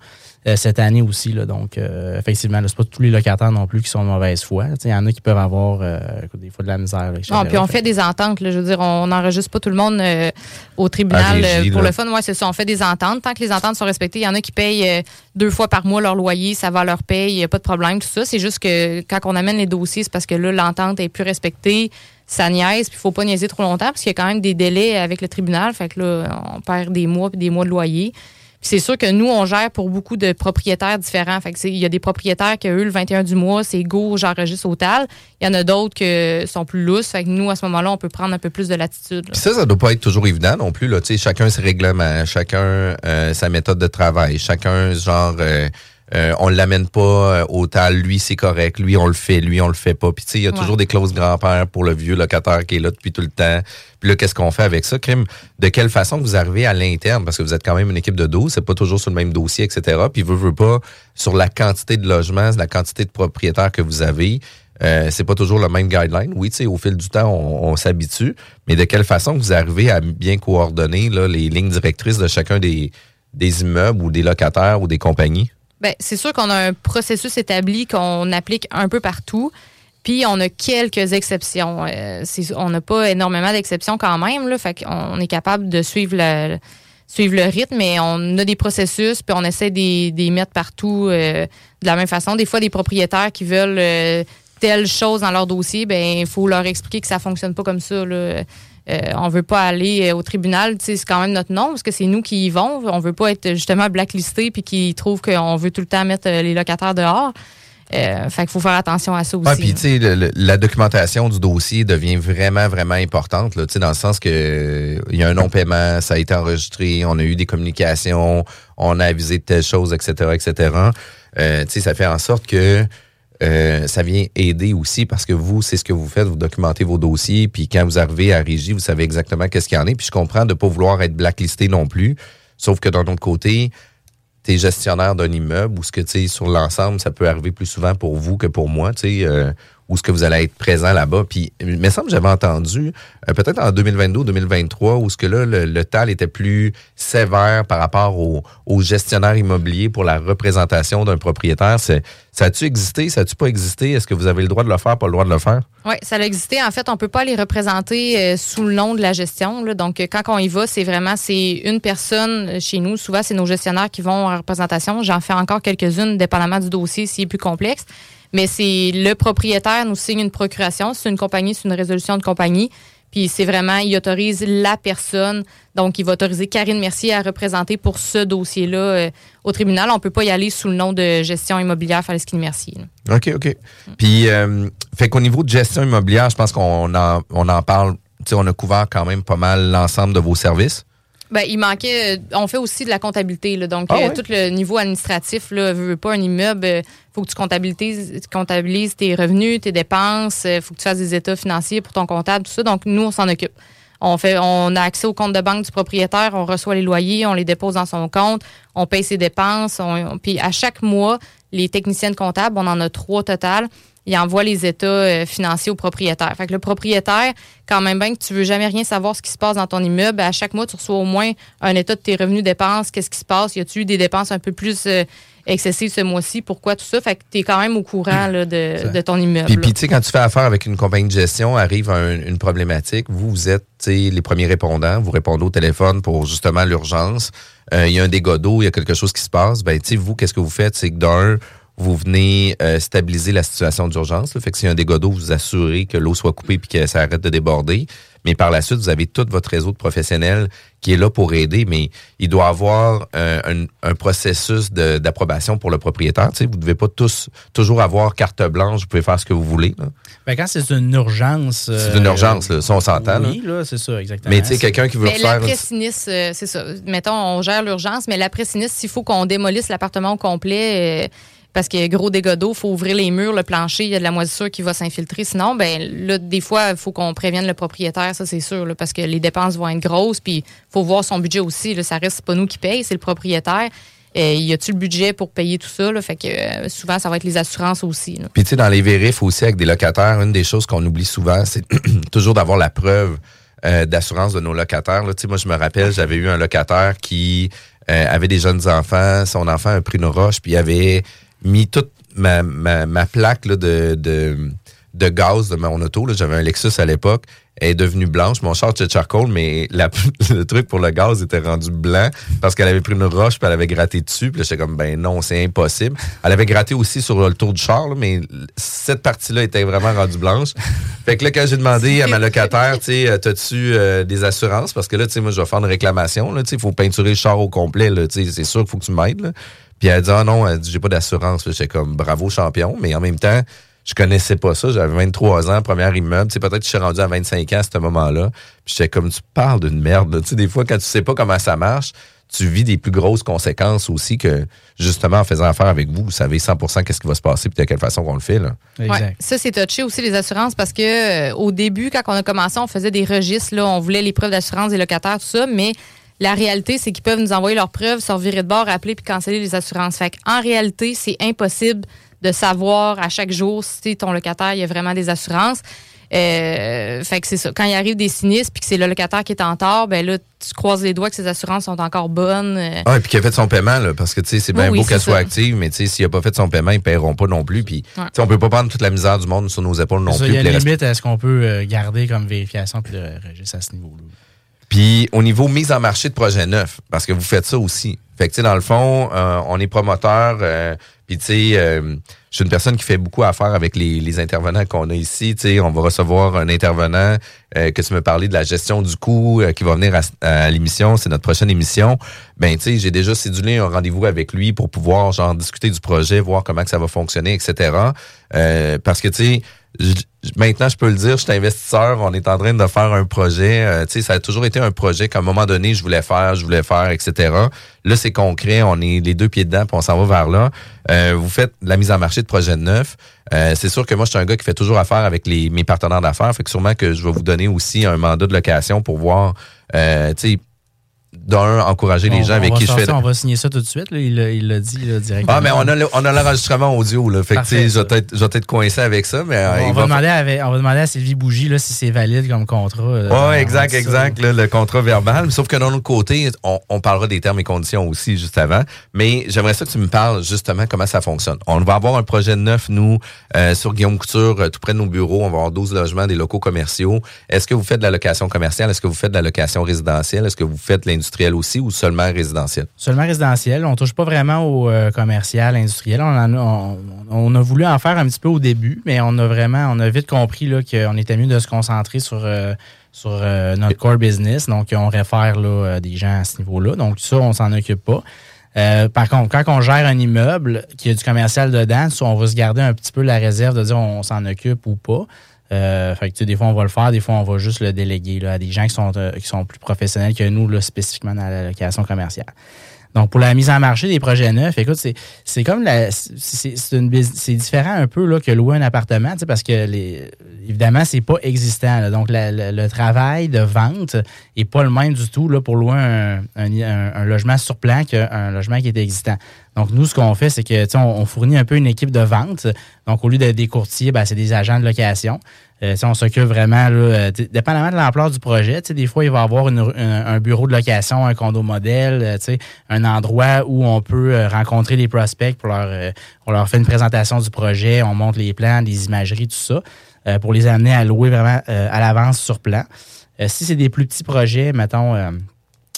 S4: cette année aussi. Là, donc, euh, effectivement, c'est pas tous les locataires non plus qui sont de mauvaise foi. Il y en a qui peuvent avoir euh, des fois de la misère. là.
S5: Non, puis on fait des ententes. Là, je veux dire, on n'enregistre pas tout le monde euh, au tribunal
S4: régie,
S5: euh, pour
S4: là.
S5: le fun. Ouais, c'est ça. On fait des ententes. Tant que les ententes sont respectées, il y en a qui payent euh, deux fois par mois leur loyer, ça va leur paye, il n'y a pas de problème, tout ça. C'est juste que quand on amène les dossiers, c'est parce que là, l'entente est plus respectée, ça niaise, puis il faut pas niaiser trop longtemps, parce qu'il y a quand même des délais avec le tribunal. Fait que là, on perd des mois puis des mois de loyer. C'est sûr que nous, on gère pour beaucoup de propriétaires différents. Fait il y a des propriétaires que eux, le 21 du mois, c'est go, j'enregistre au TAL. Il y en a d'autres qui sont plus lousses. Fait que nous, à ce moment-là, on peut prendre un peu plus de latitude.
S3: ça, ça doit pas être toujours évident non plus. Là. Chacun ses règlements, chacun euh, sa méthode de travail, chacun, genre, euh, euh, on l'amène pas euh, au tal, lui c'est correct, lui on le fait, lui on le fait pas. Puis tu sais, il y a
S10: Ouais.
S3: toujours des clauses grand-père pour le vieux locataire qui est là depuis tout le temps. Puis là, qu'est-ce qu'on fait avec ça, Crime? De quelle façon vous arrivez à l'interne? Parce que vous êtes quand même une équipe de 12, c'est pas toujours sur le même dossier, etc. Puis veut, veut pas, sur la quantité de logements, la quantité de propriétaires que vous avez, euh, c'est pas toujours le même guideline. Oui, tu sais, au fil du temps, on, on s'habitue, mais de quelle façon vous arrivez à bien coordonner là, les lignes directrices de chacun des, des immeubles ou des locataires ou des compagnies?
S5: Ben, c'est sûr qu'on a un processus établi qu'on applique un peu partout. Puis on a quelques exceptions. Euh, on n'a pas énormément d'exceptions quand même. Là, fait qu'on est capable de suivre le, suivre le rythme, mais on a des processus, puis on essaie de les mettre partout euh, de la même façon. Des fois, des propriétaires qui veulent euh, telle chose dans leur dossier, ben il faut leur expliquer que ça fonctionne pas comme ça. Là. Euh, on veut pas aller euh, au tribunal, c'est quand même notre nom parce que c'est nous qui y vont. On veut pas être justement blacklisté puis qui trouvent qu'on veut tout le temps mettre euh, les locataires dehors. Euh, fait qu'il faut faire attention à ça aussi.
S3: Ouais, puis tu sais, le- le- la documentation du dossier devient vraiment, vraiment importante, là, dans le sens que il y a un non-paiement, ça a été enregistré, on a eu des communications, on a avisé de telle chose, etc., etc. Euh, tu sais, ça fait en sorte que euh, ça vient aider aussi parce que vous, c'est ce que vous faites, vous documentez vos dossiers, puis quand vous arrivez à Régie, vous savez exactement qu'est-ce qu'il y en est. Puis je comprends de pas vouloir être blacklisté non plus, sauf que d'un autre côté, tu es gestionnaire d'un immeuble ou ce que tu sais sur l'ensemble, ça peut arriver plus souvent pour vous que pour moi, tu sais, euh, où ce que vous allez être présent là-bas. Puis, il me semble que j'avais entendu, euh, peut-être en 2022 ou 2023, où ce que là, le, TAL était plus sévère par rapport au, au gestionnaire immobilier pour la représentation d'un propriétaire. Ça a-tu existé? Ça a-tu pas existé? Est-ce que vous avez le droit de le faire, pas le droit de le faire?
S5: Oui, ça a existé. En fait, on peut pas les représenter euh, sous le nom de la gestion. Donc, euh, quand on y va, c'est vraiment c'est une personne chez nous. Souvent, c'est nos gestionnaires qui vont en représentation. J'en fais encore quelques-unes, dépendamment du dossier, s'il est plus complexe. Mais c'est le propriétaire nous signe une procuration. C'est une compagnie, c'est une résolution de compagnie. Puis c'est vraiment, il autorise la personne. Donc, il va autoriser Karine Mercier à représenter pour ce dossier-là euh, au tribunal. On peut pas y aller sous le nom de gestion immobilière Faleskin Mercier.
S3: OK, OK. Puis, euh, fait qu'au niveau de gestion immobilière, je pense qu'on en, on en parle, tu sais, on a couvert quand même pas mal l'ensemble de vos services.
S5: Ben, il manquait. euh, on fait aussi de la comptabilité. Là, donc,
S3: Ah
S5: euh,
S3: tout
S5: le niveau administratif, là, veut, pas un immeuble. Il faut que tu comptabilises, tu comptabilises tes revenus, tes dépenses. Il faut que tu fasses des états financiers pour ton comptable, tout ça. Donc, nous, on s'en occupe. On, fait, on a accès au compte de banque du propriétaire, on reçoit les loyers, on les dépose dans son compte, on paye ses dépenses. on- puis à chaque mois, les techniciennes comptables, on en a trois total, ils envoient les états euh, financiers au propriétaire. Fait que le propriétaire, quand même bien que tu veux jamais rien savoir ce qui se passe dans ton immeuble, à chaque mois, tu reçois au moins un état de tes revenus dépenses, qu'est-ce qui se passe, y a-tu eu des dépenses un peu plus euh, excessives ce mois-ci, pourquoi tout ça? Fait que tu es quand même au courant là, de, de ton immeuble.
S3: Puis, puis tu sais, quand tu fais affaire avec une compagnie de gestion, arrive un- une problématique, vous, vous êtes tu sais, les premiers répondants, vous répondez au téléphone pour justement l'urgence. Euh, Il y a un dégât d'eau, il y a quelque chose qui se passe. Ben, tu sais, vous, qu'est-ce que vous faites? C'est que d'un, vous venez euh, stabiliser la situation d'urgence. là. Fait que s'il y a un dégât d'eau, vous vous assurez que l'eau soit coupée puis que ça arrête de déborder. Mais par la suite, vous avez tout votre réseau de professionnels qui est là pour aider, mais il doit avoir euh, un, un processus d'approbation pour le propriétaire. Tu sais, vous ne devez pas tous toujours avoir carte blanche, vous pouvez faire ce que vous voulez. là.
S4: Ben, quand c'est une urgence.
S3: C'est une urgence, là, ça, on s'entend,
S4: Oui, là, c'est ça, exactement.
S3: Mais tu sais, quelqu'un qui veut
S5: Mais
S3: refaire... une-
S5: l'après-sinistre, euh, c'est ça. Mettons, on gère l'urgence, mais l'après-sinistre, s'il faut qu'on démolisse l'appartement au complet, euh, parce qu'il y a gros dégâts d'eau, il faut ouvrir les murs, le plancher, il y a de la moisissure qui va s'infiltrer. Sinon, ben là, des fois, il faut qu'on prévienne le propriétaire, ça c'est sûr, parce que les dépenses vont être grosses, puis il faut voir son budget aussi. Ça reste pas nous qui paye, c'est le propriétaire. Euh, y a-tu le budget pour payer tout ça? Fait que euh, souvent, ça va être les assurances aussi.
S3: Puis tu sais, dans les vérifs aussi avec des locataires, une des choses qu'on oublie souvent, c'est toujours d'avoir la preuve euh, d'assurance de nos locataires. Là. Moi, je me rappelle, j'avais eu un locataire qui avait des jeunes enfants, son enfant a pris une roche, puis il avait mis toute ma, ma, ma plaque là, de, de, de gaz de mon auto. J'avais un Lexus à l'époque. Elle est devenue blanche. Mon char de charcoal, mais la- le truc pour le gaz était rendu blanc parce qu'elle avait pris une roche puis elle avait gratté dessus. Puis là, j'étais comme, ben non, c'est impossible. Elle avait gratté aussi sur le tour du char, là, mais cette partie-là était vraiment rendue blanche. Fait que là, quand j'ai demandé à ma locataire, tu sais, euh, t'as-tu euh, des assurances? Parce que là, tu sais, moi, je vais faire une réclamation. Tu sais, il faut peinturer le char au complet. Tu sais, c'est sûr qu'il faut que tu m'aides. Puis elle a dit, ah non, elle dit, j'ai pas d'assurance. J'étais comme, bravo, champion. Mais en même temps, je connaissais pas ça. J'avais 23 ans, premier immeuble. Tu sais, peut-être que je suis rendu à 25 ans à ce moment-là. Puis j'étais comme, tu parles d'une merde. Tu sais, des fois, quand tu sais pas comment ça marche, tu vis des plus grosses conséquences aussi que, justement, en faisant affaire avec vous, vous savez 100 qu'est-ce qui va se passer puis de quelle façon qu'on le fait. Là.
S5: Ouais. Ça, c'est touché aussi les assurances parce que euh, au début, quand on a commencé, on faisait des registres, là, on voulait les preuves d'assurance des locataires, tout ça, mais la réalité, c'est qu'ils peuvent nous envoyer leurs preuves, se revirer de bord, appeler puis canceller les assurances. Fait en réalité, c'est impossible de savoir à chaque jour si ton locataire il y a vraiment des assurances. Euh, fait que c'est ça. Quand il arrive des sinistres puis que c'est le locataire qui est en tort, ben là, tu croises les doigts que ses assurances sont encore bonnes. euh,
S3: Ah, et puis qu'il a fait son paiement, là, parce que tu sais, c'est bien
S5: Oui,
S3: beau qu'elle soit active, mais tu sais, s'il a pas fait son paiement, ils paieront pas non plus. Puis,
S5: Ouais.
S3: on peut pas prendre toute la misère du monde sur nos épaules non
S4: Ça,
S3: plus.
S4: Il y a une limite à ce qu'on peut euh, garder comme vérification puis le registre à ce niveau-là.
S3: Puis au niveau mise en marché de projets neufs, parce que vous faites ça aussi. Fait que, tu sais, dans le fond, euh, on est promoteur, euh, puis tu sais, euh, je suis une personne qui fait beaucoup affaire avec les, les intervenants qu'on a ici. Tu sais, on va recevoir un intervenant euh, que tu me parlais de la gestion du coût qui va venir à, l'émission. C'est notre prochaine émission. Ben, tu sais, j'ai déjà cédulé un rendez-vous avec lui pour pouvoir, genre, discuter du projet, voir comment que ça va fonctionner, etc. Parce que, tu sais, maintenant, je peux le dire, je suis investisseur, on est en train de faire un projet. euh, tu sais, ça a toujours été un projet qu'à un moment donné, je voulais faire, je voulais faire, etc. Là, c'est concret, on est les deux pieds dedans, puis on s'en va vers là. Euh, vous faites la mise en marché de projets neufs. Euh, c'est sûr que moi, je suis un gars qui fait toujours affaire avec les, mes partenaires d'affaires. Fait que sûrement que je vais vous donner aussi un mandat de location pour voir, euh, tu sais, d'un, encourager les
S4: On-
S3: gens
S4: on
S3: avec qui je fais.
S4: sortir, On va signer ça tout de suite. là. Il l'a- dit là, directement.
S3: Ah, mais on a, le- on a l'enregistrement audio, là. Fait que, je vais peut-être, coincer avec ça, mais euh,
S4: on, va
S3: va
S4: demander à, on va demander à Sylvie Bougie là, si c'est valide comme contrat. euh,
S3: Oui, exact,
S4: ça.
S3: exact, là, le contrat verbal. Sauf que d'un autre côté, on, on parlera des termes et conditions aussi juste avant. Mais j'aimerais ça que tu me parles justement comment ça fonctionne. On va avoir un projet neuf, nous, euh, sur Guillaume Couture, euh, tout près de nos bureaux. On va avoir 12 logements, des locaux commerciaux. Est-ce que vous faites de la location commerciale? Est-ce que vous faites de la location résidentielle? Est-ce que vous faites de aussi ou seulement résidentiel?
S4: Seulement résidentiel. On touche pas vraiment au euh, commercial, industriel. On, en a, on, on a voulu en faire un petit peu au début, mais on a vraiment, on a vite compris là, qu'on était mieux de se concentrer sur, euh, sur euh, notre core business. Donc, on réfère là, des gens à ce niveau-là. Donc, ça, on s'en occupe pas. Euh, par contre, quand on gère un immeuble qui a du commercial dedans, on va se garder un petit peu la réserve de dire on, s'en occupe ou pas. Euh, fait que, des fois, on va le faire, des fois, on va juste le déléguer à des gens qui sont, euh, qui sont plus professionnels que nous, là, spécifiquement dans la location commerciale. Donc, pour la mise en marché des projets neufs, écoute, c'est, comme la, c'est, différent un peu là, que louer un appartement, parce que les, évidemment, c'est pas existant. Donc, le travail de vente est pas le même du tout là, pour louer un- un- un logement sur plan qu'un logement qui est existant. Donc, nous, ce qu'on fait, c'est que on, on fournit un peu une équipe de vente. Donc, au lieu d'être des courtiers, ben, c'est des agents de location. Euh, on s'occupe vraiment, là, euh, dépendamment de l'ampleur du projet, des fois, il va y avoir un, bureau de location, un condo modèle, euh, un endroit où on peut euh, rencontrer les prospects pour leur, on leur fait une présentation du projet, on montre les plans, les imageries, tout ça, pour les amener à louer vraiment à l'avance sur plan. Si c'est des plus petits projets, mettons,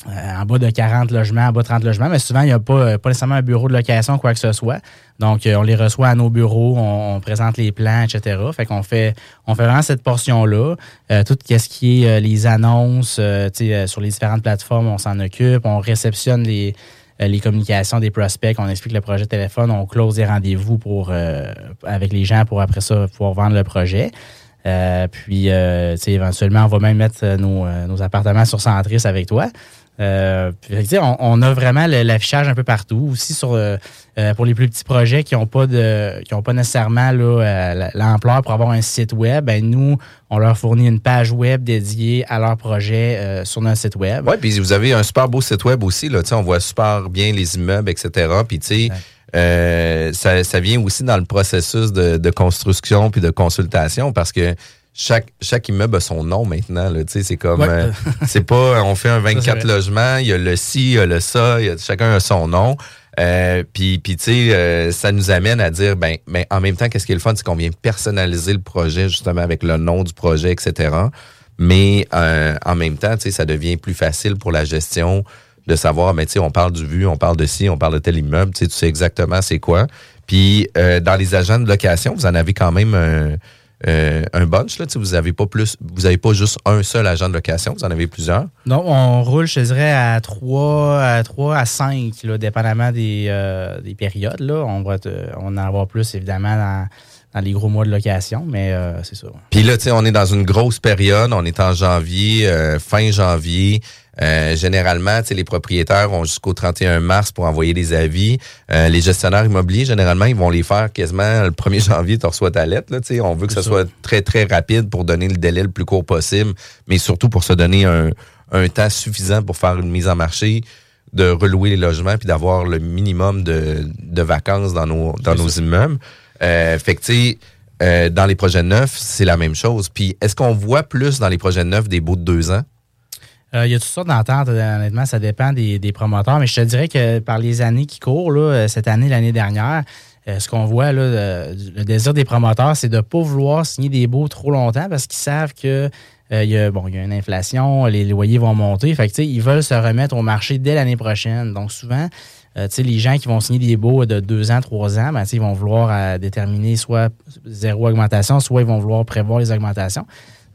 S4: en bas de 40 logements, en bas de 30 logements, mais souvent, il n'y a pas, euh, pas nécessairement un bureau de location, quoi que ce soit. Donc, euh, on les reçoit à nos bureaux, on, présente les plans, etc. Fait qu'on fait, on fait vraiment cette portion-là. Euh, tout ce qui est euh, les annonces euh, euh, sur les différentes plateformes, on s'en occupe. On réceptionne les, euh, les communications des prospects, on explique le projet téléphone, on close des rendez-vous pour euh, avec les gens pour après ça pouvoir vendre le projet. Euh, puis, euh, éventuellement, on va même mettre euh, nos, euh, nos appartements sur Centris avec toi. Euh, puis, on, on a vraiment l'affichage un peu partout. Aussi sur euh, euh, pour les plus petits projets qui n'ont pas de qui ont pas nécessairement l'ampleur pour avoir un site web, ben nous, on leur fournit une page web dédiée à leur projet euh, sur notre site web.
S3: Oui, puis vous avez un super beau site web aussi. Là, on voit super bien les immeubles, etc. Puis, tu sais, ça, ça vient aussi dans le processus de, de construction puis de consultation parce que chaque, chaque immeuble a son nom maintenant. Là, Tu sais, c'est comme,
S4: Ouais.
S3: euh, c'est pas, on fait un
S4: Ça, c'est
S3: 24
S4: vrai.
S3: logements, il y a le ci, il y a le ça, il y a, chacun a son nom. Euh, puis, puis tu sais, euh, ça nous amène à dire, ben, ben, en même temps, qu'est-ce qui est le fun, c'est qu'on vient personnaliser le projet justement avec le nom du projet, etc. Mais euh, en même temps, tu sais, ça devient plus facile pour la gestion de savoir, mais tu sais, on parle du vu, on parle de ci, on parle de tel immeuble, tu sais, tu sais exactement c'est quoi. Puis euh, dans les agents de location, vous en avez quand même un, euh, un bunch, là, vous avez pas plus, vous avez pas juste un seul agent de location, vous en avez plusieurs.
S4: Non, on roule, je dirais, à 3 à, 3 à 5, là, dépendamment des, euh, des périodes. Là. On, va on en avoir plus, évidemment, dans, dans les gros mois de location, mais euh, c'est ça.
S3: Puis là, tu sais, on est dans une grosse période. On est en janvier, fin janvier. Euh, généralement, tu sais, les propriétaires ont jusqu'au 31 mars pour envoyer des avis. Euh, les gestionnaires immobiliers, généralement, ils vont les faire quasiment le 1er janvier, tu reçois ta lettre. Là, tu sais. on veut que ce soit très, très rapide pour donner le délai le plus court possible, mais surtout pour se donner un, un temps suffisant pour faire une mise en marché de relouer les logements puis d'avoir le minimum de, de vacances dans nos, dans nos
S4: ça.
S3: immeubles. Euh, fait que, tu sais, euh, dans les projets neufs, c'est la même chose. Puis, est-ce qu'on voit plus dans les projets neufs des baux de deux ans?
S4: Euh, il y a toutes sortes d'ententes, euh, honnêtement, ça dépend des, promoteurs, mais je te dirais que par les années qui courent, là, euh, cette année, l'année dernière, euh, ce qu'on voit, là, le, désir des promoteurs, c'est de ne pas vouloir signer des baux trop longtemps parce qu'ils savent que euh, il y a, une inflation, les loyers vont monter. Fait que, ils veulent se remettre au marché dès l'année prochaine. Donc, souvent, euh, les gens qui vont signer des baux de deux ans, trois ans, ben, ils vont vouloir euh, déterminer soit zéro augmentation, soit ils vont vouloir prévoir les augmentations.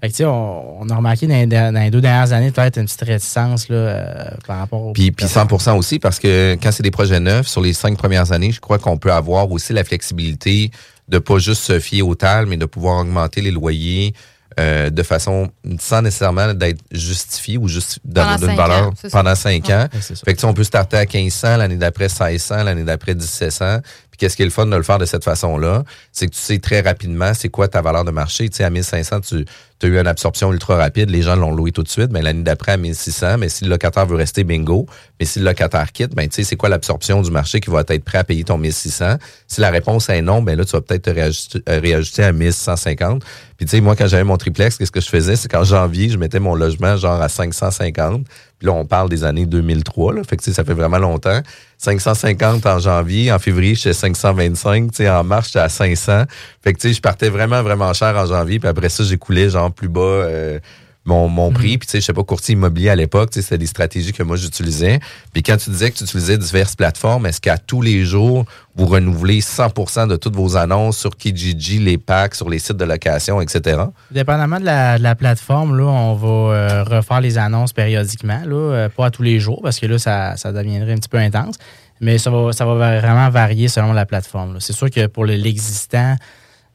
S4: Fait que, tu sais, on, on a remarqué dans, les- dans les deux dernières années peut-être une petite réticence là, euh, par rapport au.
S3: Puis, puis 100% aussi, parce que quand c'est des projets neufs, sur les cinq premières années, je crois qu'on peut avoir aussi la flexibilité de pas juste se fier au TAL, mais de pouvoir augmenter les loyers euh, de façon sans nécessairement d'être justifié ou juste d'une
S5: cinq
S3: valeur
S5: ans,
S3: pendant cinq ans.
S4: Ouais, c'est ça.
S3: Fait que tu sais, on peut starter à 1500, l'année d'après 1600, l'année d'après 1700. Puis qu'est-ce qui est le fun de le faire de cette façon-là? C'est que tu sais très rapidement c'est quoi ta valeur de marché. Tu sais, à 1500, tu as eu une absorption ultra rapide. Les gens l'ont loué tout de suite. Mais l'année d'après, à 1600, mais si le locataire veut rester, bingo. Mais si le locataire quitte, ben, tu sais, c'est quoi l'absorption du marché qui va être prêt à payer ton 1600? Si la réponse est non, ben là, tu vas peut-être te réajuster, euh, réajuster à 1150. Puis, tu sais, moi, quand j'avais mon triplex, qu'est-ce que je faisais? C'est qu'en janvier, je mettais mon logement genre à 550. Là, on parle des années 2003, là. Fait que, ça fait vraiment longtemps. 550 en janvier. En février, j'étais 525. Tu sais, en mars, j'étais à 500. Fait que, je partais vraiment, vraiment cher en janvier. Puis après ça, j'écoulais genre plus bas euh, mon, mon prix. Puis, tu sais, je sais pas, courtier immobilier à l'époque, tu sais, c'était des stratégies que moi, j'utilisais. Puis quand tu disais que tu utilisais diverses plateformes, est-ce qu'à tous les jours, vous renouvelez 100% de toutes vos annonces sur Kijiji, les packs, sur les sites de location, etc.?
S4: Dépendamment de la, de la plateforme, là, on va euh, refaire les annonces périodiquement, là, euh, pas à tous les jours, parce que là, ça, ça deviendrait un petit peu intense. Mais ça va, ça va vraiment varier selon la plateforme. C'est sûr que pour le- l'existant,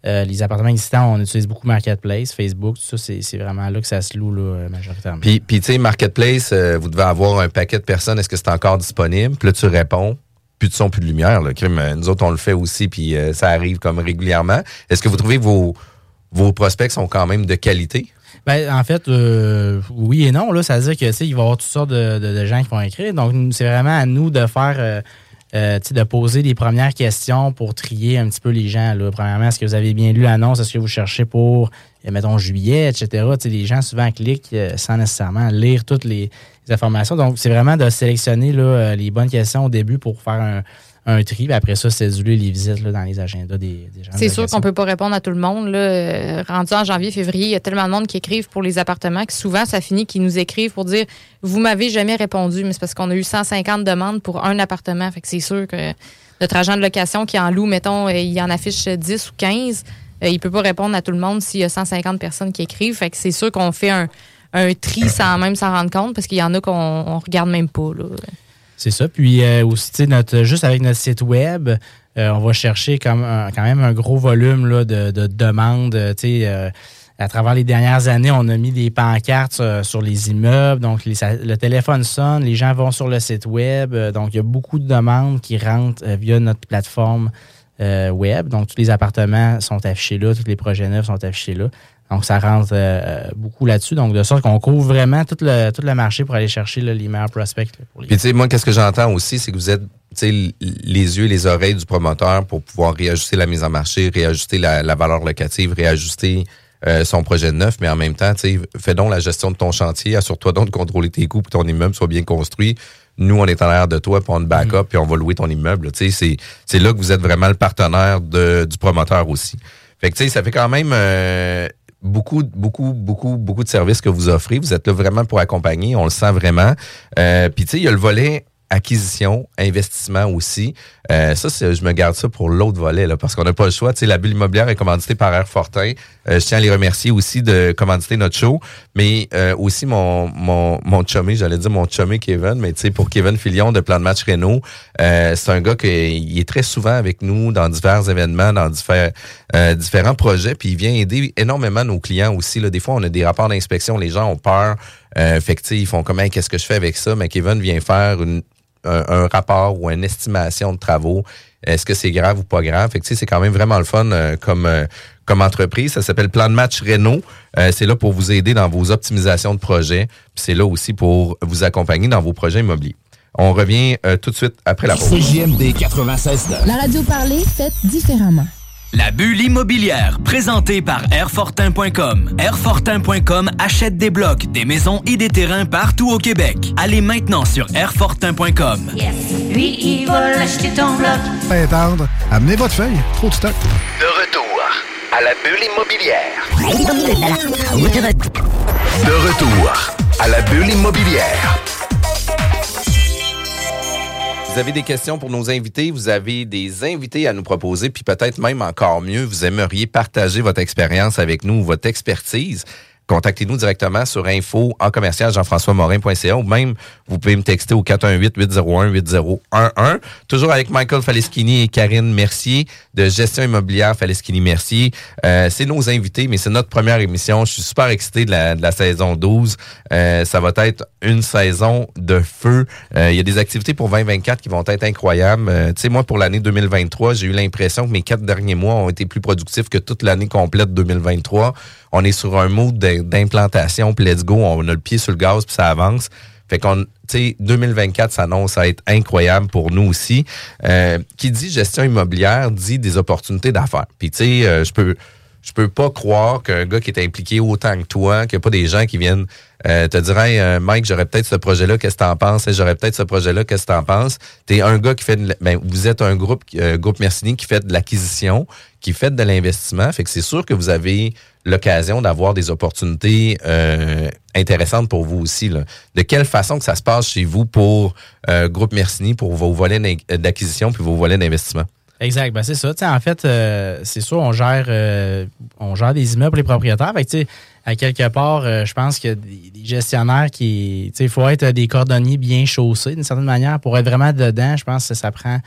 S4: euh, les appartements existants, on utilise beaucoup Marketplace, Facebook, tout ça, c'est vraiment là que ça se loue là, majoritairement.
S3: Puis, puis tu sais, Marketplace, euh, vous devez avoir un paquet de personnes. Est-ce que c'est encore disponible? Puis là, tu réponds. Plus de son, plus de lumière. Là. Nous autres, on le fait aussi, puis euh, ça arrive comme régulièrement. Est-ce que vous trouvez que vos, vos prospects sont quand même de qualité?
S4: Ben, en fait, euh, oui et non. Là, ça veut dire que il va y avoir toutes sortes de, de- de gens qui vont écrire. Donc, c'est vraiment à nous de faire, euh, euh, de poser les premières questions pour trier un petit peu les gens. Là. Premièrement, est-ce que vous avez bien lu l'annonce? Est-ce que vous cherchez pour, euh, mettons, juillet, etc. Tu sais, les gens souvent cliquent euh, sans nécessairement lire toutes les, les informations. Donc, c'est vraiment de sélectionner là, euh, les bonnes questions au début pour faire un, un tri. Puis après ça, céduler les visites là, dans les agendas des, des gens.
S5: C'est sûr qu'on peut pas répondre à tout le monde. Là. Euh, Rendu en janvier, février, il y a tellement de monde qui écrivent pour les appartements que souvent, ça finit qu'ils nous écrivent pour dire Vous m'avez jamais répondu, mais c'est parce qu'on a eu 150 demandes pour un appartement. Fait que c'est sûr que notre agent de location qui en loue, mettons, euh, il en affiche 10 ou 15, euh, il peut pas répondre à tout le monde s'il y a 150 personnes qui écrivent. Fait que c'est sûr qu'on fait un, un tri sans même s'en rendre compte parce qu'il y en a qu'on on regarde même pas. Là.
S4: C'est ça. Puis euh, aussi, notre, juste avec notre site web, euh, on va chercher comme un- quand même un gros volume là, de, de demandes. euh, euh, à travers les dernières années, on a mis des pancartes euh, sur les immeubles. Donc, le téléphone sonne, les gens vont sur le site web. euh, donc, il y a beaucoup de demandes qui rentrent euh, via notre plateforme euh, web. Donc, tous les appartements sont affichés là, tous les projets neufs sont affichés là. Donc, ça rentre euh, euh, beaucoup là-dessus. Donc, de sorte qu'on couvre vraiment tout le, tout le marché pour aller chercher là, les meilleurs prospects. là, pour les
S3: Puis, tu sais, moi, qu'est-ce que j'entends aussi, c'est que vous êtes, tu sais, l- les yeux et les oreilles du promoteur pour pouvoir réajuster la mise en marché, réajuster la, la valeur locative, réajuster euh, son projet de neuf, mais en même temps, tu sais, fais donc la gestion de ton chantier, assure-toi donc de contrôler tes coûts, pour que ton immeuble soit bien construit. Nous, on est en l'air de toi, puis on te backup, puis on va louer ton immeuble. Tu sais, c'est- c'est là que vous êtes vraiment le partenaire de, du promoteur aussi. Fait que, tu sais, ça fait quand même euh, beaucoup, beaucoup, beaucoup, beaucoup de services que vous offrez. Vous êtes là vraiment pour accompagner, on le sent vraiment. Euh, Puis, tu sais, il y a le volet acquisition, investissement aussi. Euh, ça, je me garde ça pour l'autre volet, là, parce qu'on n'a pas le choix. Tu sais, la bulle immobilière est commanditée par Air Fortin. Euh, je tiens à les remercier aussi de commanditer notre show, mais euh, aussi mon, mon, mon chummy, j'allais dire mon chummy Kevin, mais tu sais, pour Kevin Filion de Plan de match Renault, euh, c'est un gars qui est très souvent avec nous dans divers événements, dans divers, euh, différents projets, puis il vient aider énormément nos clients aussi. Là. Des fois, on a des rapports d'inspection, les gens ont peur. Euh, fait que, ils font comment, qu'est-ce que je fais avec ça? Mais Kevin vient faire une, un, un rapport ou une estimation de travaux. Est-ce que c'est grave ou pas grave? Fait que, tu sais, c'est quand même vraiment le fun euh, comme, euh, comme entreprise. Ça s'appelle Plan de match Renault. Euh, c'est là pour vous aider dans vos optimisations de projets. Puis c'est là aussi pour vous accompagner dans vos projets immobiliers. On revient euh, tout de suite après la pause.
S11: CJMD 96
S10: La radio parlée, faite différemment.
S1: La bulle immobilière, présentée par Airfortin.com. Airfortin.com achète des blocs, des maisons et des terrains partout au Québec. Allez maintenant sur Airfortin.com.
S2: Lui, il va l'acheter ton bloc.
S10: Pas attendre. Amenez votre feuille. Trop de stock.
S11: De retour à la bulle immobilière. De retour à la bulle immobilière.
S3: Vous avez des questions pour nos invités, vous avez des invités à nous proposer, puis peut-être même encore mieux, vous aimeriez partager votre expérience avec nous, votre expertise. Contactez-nous directement sur info en commercial jean-françois-morin.ca ou même vous pouvez me texter au 418-801-8011. Toujours avec Michael Faleschini et Karine Mercier de Gestion immobilière Faleschini Mercier. Euh, c'est nos invités, mais c'est notre première émission. Je suis super excité de la, de la saison 12. Euh, ça va être une saison de feu. Euh, Il y a des activités pour 2024 qui vont être incroyables. Euh, tu sais, moi, pour l'année 2023, j'ai eu l'impression que mes quatre derniers mois ont été plus productifs que toute l'année complète 2023. On est sur un mode d'im- d'implantation, puis let's go, on a le pied sur le gaz, puis ça avance. Fait qu'on, tu sais, 2024 s'annonce à être incroyable pour nous aussi. Euh, qui dit gestion immobilière dit des opportunités d'affaires. Puis tu sais, euh, je peux, je peux pas croire qu'un gars qui est impliqué autant que toi, qu'il n'y a pas des gens qui viennent euh, te dire hey, euh, Mike, j'aurais peut-être ce projet-là, qu'est-ce que t'en penses? J'aurais peut-être ce projet-là, qu'est-ce que t'en penses? T'es un gars qui fait de ben, vous êtes un groupe, euh, groupe Mercini qui fait de l'acquisition, qui fait de l'investissement. Fait que c'est sûr que vous avez l'occasion d'avoir des opportunités euh, intéressantes pour vous aussi. là. De quelle façon que ça se passe chez vous pour euh, Groupe Mercini, pour vos volets d'acquisition puis vos volets d'investissement?
S4: Exact, ben c'est ça. Tu sais, en fait, euh, c'est sûr, on gère, euh, on gère des immeubles pour les propriétaires. Fait que, à quelque part, euh, je pense a des, des gestionnaires qui. Il faut être des cordonniers bien chaussés d'une certaine manière. Pour être vraiment dedans, je pense que ça prend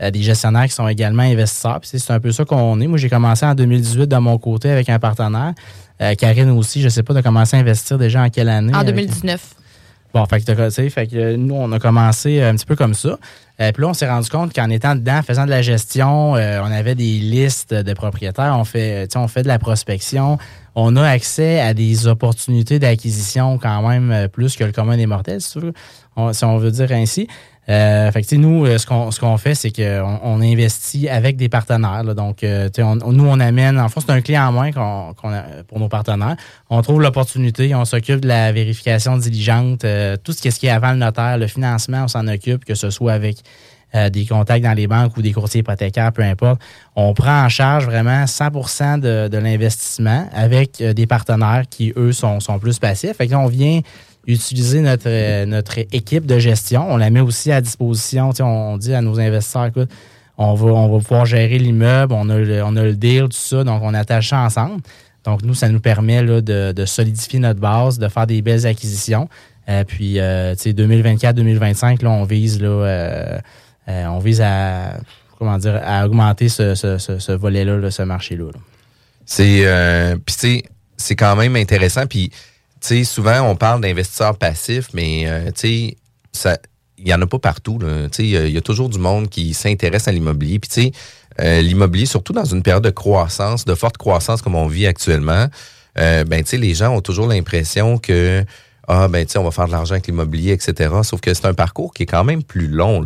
S4: des gestionnaires qui sont également investisseurs. C'est un peu ça qu'on est. Moi, j'ai commencé en 2018 de mon côté avec un partenaire. Karine aussi, je sais pas, de commencer à investir déjà en quelle année?
S5: En
S4: avec-
S5: 2019.
S4: Bon, fait que, t'as- tu sais, fait que euh, nous, on a commencé un petit peu comme ça. Euh, puis là, on s'est rendu compte qu'en étant dedans, faisant de la gestion, euh, on avait des listes de propriétaires, on fait, sais, on fait de la prospection, on a accès à des opportunités d'acquisition quand même euh, plus que le commun des mortels, si on veut dire ainsi. Euh, fait que, nous, euh, ce qu'on ce qu'on fait, c'est qu'on on investit avec des partenaires. là. donc, euh, on- nous, on amène, en fait, c'est un client en moins qu'on qu'on a pour nos partenaires. On trouve l'opportunité, on s'occupe de la vérification diligente, euh, tout ce qui est, ce qui est avant le notaire, le financement, on s'en occupe, que ce soit avec euh, des contacts dans les banques ou des courtiers hypothécaires, peu importe. On prend en charge vraiment 100 de, de l'investissement avec euh, des partenaires qui, eux, sont, sont plus passifs. Fait que là, on vient utiliser notre, euh, notre équipe de gestion. On la met aussi à disposition. On, on dit à nos investisseurs, écoute, on va, on va pouvoir gérer l'immeuble, on a, le, on a le deal, tout ça, donc on attache ça ensemble. Donc, nous, ça nous permet là, de, de solidifier notre base, de faire des belles acquisitions. Euh, puis, euh, tu sais, 2024-2025, là, on vise, là, euh, euh, on vise à, comment dire, à augmenter ce, ce, ce, volet-là, là, ce marché-là. là.
S3: C'est euh, quand même intéressant puis souvent on parle d'investisseurs passifs mais euh, il y en a pas partout il y a- toujours du monde qui s'intéresse à l'immobilier. Puis euh, l'immobilier surtout dans une période de croissance, de forte croissance comme on vit actuellement, euh, ben les gens ont toujours l'impression que ah ben on va faire de l'argent avec l'immobilier etc. Sauf que c'est un parcours qui est quand même plus long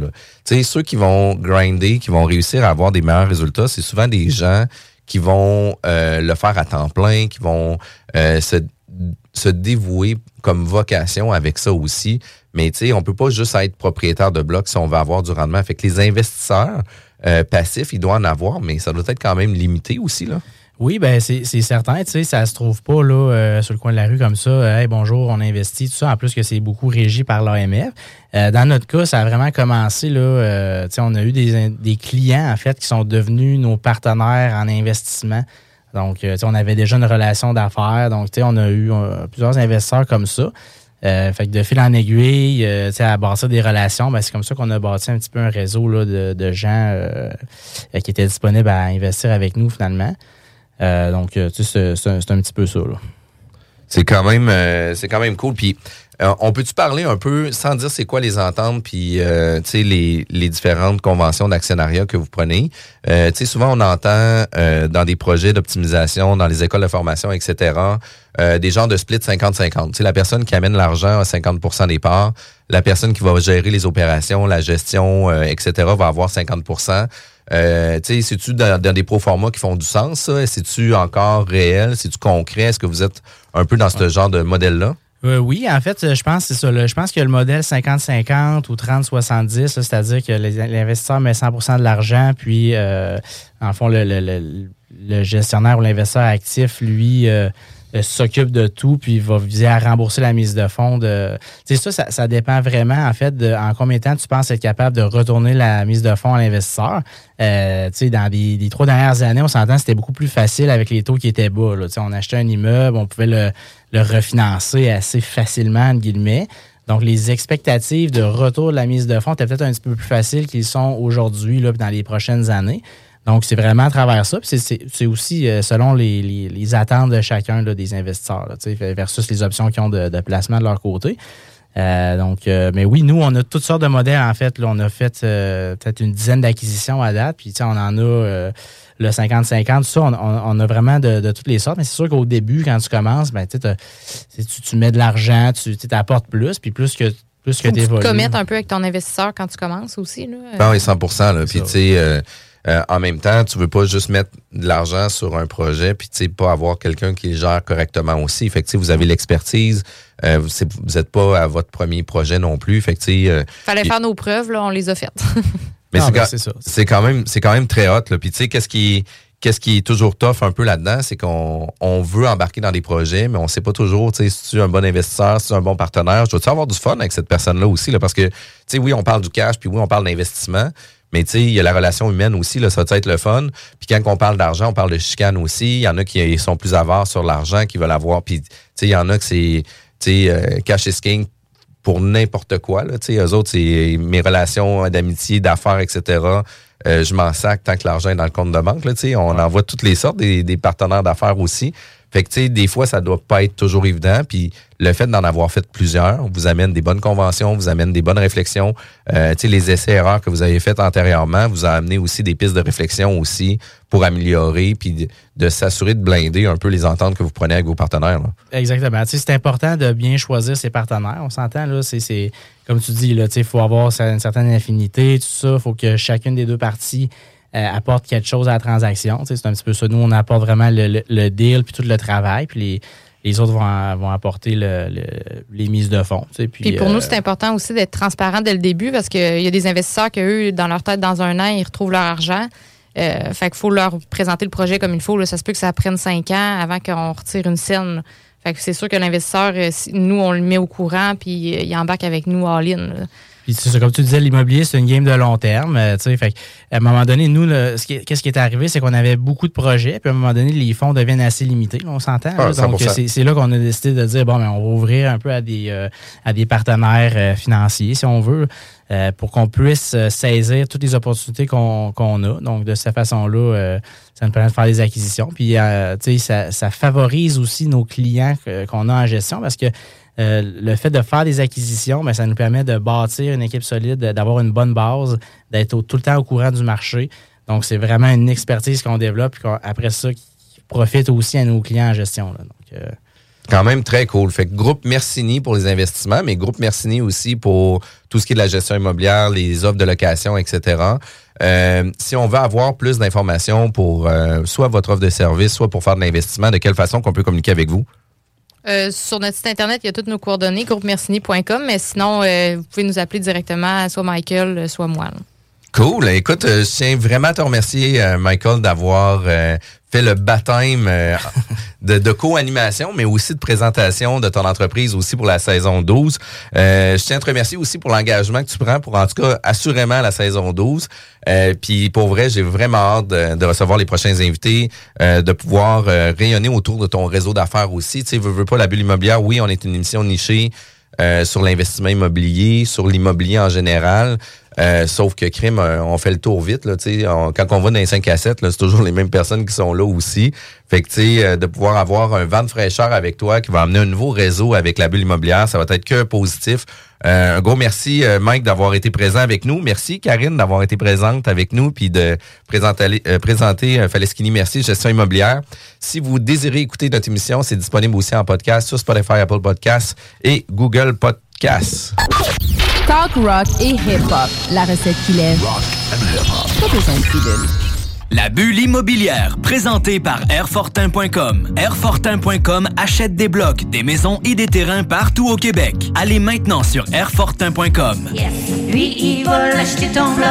S3: ceux qui vont grinder, qui vont réussir à avoir des meilleurs résultats, c'est souvent des gens qui vont le faire à temps plein, qui vont se, se dévouer comme vocation avec ça aussi. Mais tu sais, on peut pas juste être propriétaire de blocs si on veut avoir du rendement. Fait que les investisseurs euh, passifs, ils doivent en avoir, mais ça doit être quand même limité aussi, là.
S4: Oui, ben c'est certain, tu sais, ça se trouve pas là euh, sur le coin de la rue comme ça. euh, hey, bonjour, on investit, tout ça. En plus que c'est beaucoup régi par l'AMF. Dans notre cas, ça a vraiment commencé là. tu sais, on a eu des clients en fait qui sont devenus nos partenaires en investissement. Donc, euh, on avait déjà une relation d'affaires. Donc, tu sais, on a eu euh, plusieurs investisseurs comme ça. Euh, fait que de fil en aiguille, euh, à bâtir des relations, ben, c'est comme ça qu'on a bâti un petit peu un réseau là, de, de gens qui étaient disponibles à investir avec nous finalement. Donc, tu sais, c'est- un, petit peu ça.
S3: C'est quand même c'est quand même cool. Puis Euh, on peut-tu parler un peu, sans dire c'est quoi les ententes, puis euh, tu sais, les, les différentes conventions d'actionnariat que vous prenez? Euh, tu sais, souvent on entend euh, dans des projets d'optimisation, dans les écoles de formation, etc., euh, des genres de split 50-50. Tu sais, la personne qui amène l'argent à 50% des parts, la personne qui va gérer les opérations, la gestion, euh, etc., va avoir 50% euh, tu sais, c'est-tu dans, dans des proformas qui font du sens, ça? C'est-tu encore réel? C'est-tu concret? Est-ce que vous êtes un peu dans ce genre de modèle-là?
S4: Euh, oui, en fait, je pense c'est ça. là. je pense que le modèle 50-50 ou 30-70, là, c'est-à-dire que l'investisseur met 100 de l'argent, puis euh, en fond, le, le- le- le gestionnaire ou l'investisseur actif, lui, euh, euh, s'occupe de tout, puis va viser à rembourser la mise de fonds. De... Ça, ça, ça dépend vraiment, en fait, de en combien de temps tu penses être capable de retourner la mise de fonds à l'investisseur. Euh, dans les, trois dernières années, on s'entend, c'était beaucoup plus facile avec les taux qui étaient bas. Là. On achetait un immeuble, on pouvait le, refinancer assez facilement, entre guillemets. Donc, les expectatives de retour de la mise de fonds étaient peut-être un petit peu plus faciles qu'ils sont aujourd'hui, là, dans les prochaines années. Donc, c'est vraiment à travers ça. Puis c'est- c'est c'est aussi euh, selon les, les- les attentes de chacun là, des investisseurs, là, tu sais, versus les options qu'ils ont de, de placement de leur côté. Euh, donc, euh, mais oui, nous, on a toutes sortes de modèles, en fait. Là, on a fait euh, peut-être une dizaine d'acquisitions à date. Puis, tu sais, on en a euh, le 50-50, tout ça. On, on- on a vraiment de, de toutes les sortes. Mais c'est sûr qu'au début, quand tu commences, ben, tu, tu, mets de l'argent, tu tu apportes plus. Puis plus que, plus que
S5: tu te commettes un peu avec ton investisseur quand tu commences aussi. Là.
S3: Ben oui, 100 là. Puis, tu sais, euh, en même temps, tu veux pas juste mettre de l'argent sur un projet, puis, tu sais, pas avoir quelqu'un qui le gère correctement aussi. Fait que, tu sais, vous avez l'expertise. euh, vous c'est- vous êtes pas à votre premier projet non plus. Fait que, tu sais... euh,
S5: Fallait faire nos preuves, là, on les a faites.
S3: mais c'est
S4: ben,
S3: quand-
S4: c'est ça.
S3: c'est quand même c'est quand même très hot là. Puis tu sais qu'est-ce qui qu'est-ce qui est toujours tough un peu là-dedans, c'est qu'on on veut embarquer dans des projets, mais on sait pas toujours, tu sais, si tu es un bon investisseur, si tu es un bon partenaire, je dois-tu avoir du fun avec cette personne-là aussi là, parce que tu sais oui, on parle du cash, puis oui, on parle d'investissement. Mais tu sais, il y a la relation humaine aussi, là, ça va être le fun. Puis quand on parle d'argent, on parle de chicane aussi. Il y en a qui sont plus avares sur l'argent, qui veulent avoir. Puis tu sais, il y en a que c'est, tu sais, euh, cash is king pour n'importe quoi. Là, tu sais, eux autres, c'est mes relations d'amitié, d'affaires, etc. Euh, je m'en sac tant que l'argent est dans le compte de banque. Là, tu sais, on en voit toutes les sortes, des, des partenaires d'affaires aussi. Fait que, tu sais, des fois, ça doit pas être toujours évident. Puis le fait d'en avoir fait plusieurs vous amène des bonnes conventions, vous amène des bonnes réflexions. Euh, tu sais, les essais-erreurs que vous avez faits antérieurement vous a amené aussi des pistes de réflexion aussi pour améliorer puis de, s'assurer de blinder un peu les ententes que vous prenez avec vos partenaires.
S4: Exactement. Tu sais, c'est important de bien choisir ses partenaires. On s'entend, là, c'est, comme tu dis, là, tu sais, il faut avoir une certaine affinité, tout ça. Il faut que chacune des deux parties apporte quelque chose à la transaction. C'est un petit peu ça. Nous, on apporte vraiment le, le- le deal puis tout le travail, puis les, les autres vont, vont apporter le- le- les mises de fonds. tu sais, Puis,
S5: Puis pour
S4: euh,
S5: nous, c'est important aussi d'être transparent dès le début parce qu'il y a des investisseurs qui, eux, dans leur tête, dans un an, ils retrouvent leur argent. Euh, fait qu'il faut leur présenter le projet comme il faut. là. Ça se peut que ça prenne cinq ans avant qu'on retire une scène. Fait que c'est sûr que l'investisseur, euh, nous, on le met au courant puis euh, il embarque avec nous all-in.
S4: Puis c'est comme tu disais, l'immobilier, c'est une game de long terme. euh, tu sais, fait à un moment donné, nous, là, ce qui, qu'est-ce qui est arrivé, c'est qu'on avait beaucoup de projets, puis à un moment donné, les fonds deviennent assez limités. on s'entend.
S3: Ah,
S4: donc
S3: 100%.
S4: c'est, c'est là qu'on a décidé de dire bon, ben, on va ouvrir un peu à des euh, à des partenaires euh, financiers, si on veut, euh, pour qu'on puisse euh, saisir toutes les opportunités qu'on, qu'on a. Donc de cette façon-là, euh, ça nous permet de faire des acquisitions. Puis euh, tu sais, ça, ça favorise aussi nos clients qu'on a en gestion parce que euh, le fait de faire des acquisitions, ben, ça nous permet de bâtir une équipe solide, d'avoir une bonne base, d'être tout le temps au courant du marché. Donc, c'est vraiment une expertise qu'on développe, qu'on- après ça, qui profite aussi à nos clients en gestion. là. Donc, euh,
S3: Quand même très cool. Fait que groupe Mercini pour les investissements, mais groupe Mercini aussi pour tout ce qui est de la gestion immobilière, les offres de location, etc. Euh, si on veut avoir plus d'informations pour soit votre offre de service, soit pour faire de l'investissement, de quelle façon qu'on peut communiquer avec vous?
S5: Euh, sur notre site internet, il y a toutes nos coordonnées, groupemercini.com, mais sinon, euh, vous pouvez nous appeler directement, soit Michael, euh, soit moi.
S3: Cool. Écoute, euh, je tiens vraiment à te remercier, euh, Michael, d'avoir euh, fait le baptême de, de co-animation, mais aussi de présentation de ton entreprise aussi pour la saison 12. Euh, je tiens à te remercier aussi pour l'engagement que tu prends pour, en tout cas, assurément la saison 12. Euh, Puis pour vrai, j'ai vraiment hâte de, de recevoir les prochains invités, euh, de pouvoir rayonner autour de ton réseau d'affaires aussi. Tu sais, veux, veux pas la bulle immobilière. Oui, on est une émission nichée. euh, sur l'investissement immobilier, sur l'immobilier en général. Euh, sauf que crime, euh, on fait le tour vite. Là, quand on va dans les 5 à 7, là, c'est toujours les mêmes personnes qui sont là aussi. Fait que euh, de pouvoir avoir un vent de fraîcheur avec toi qui va amener un nouveau réseau avec la bulle immobilière, ça va être que positif. Euh, un gros merci, euh, Mike, d'avoir été présent avec nous. Merci, Karine, d'avoir été présente avec nous puis de présenter, euh, présenter Faleschini Merci, gestion immobilière. Si vous désirez écouter notre émission, c'est disponible aussi en podcast sur Spotify, Apple Podcasts et Google Podcasts.
S12: Talk rock et hip-hop. La recette qui lève. Pas besoin de pilule.
S1: La bulle immobilière, présentée par Airfortin.com. Airfortin.com achète des blocs, des maisons et des terrains partout au Québec. Allez maintenant sur Airfortin.com.
S2: Lui, il va l'acheter ton bloc.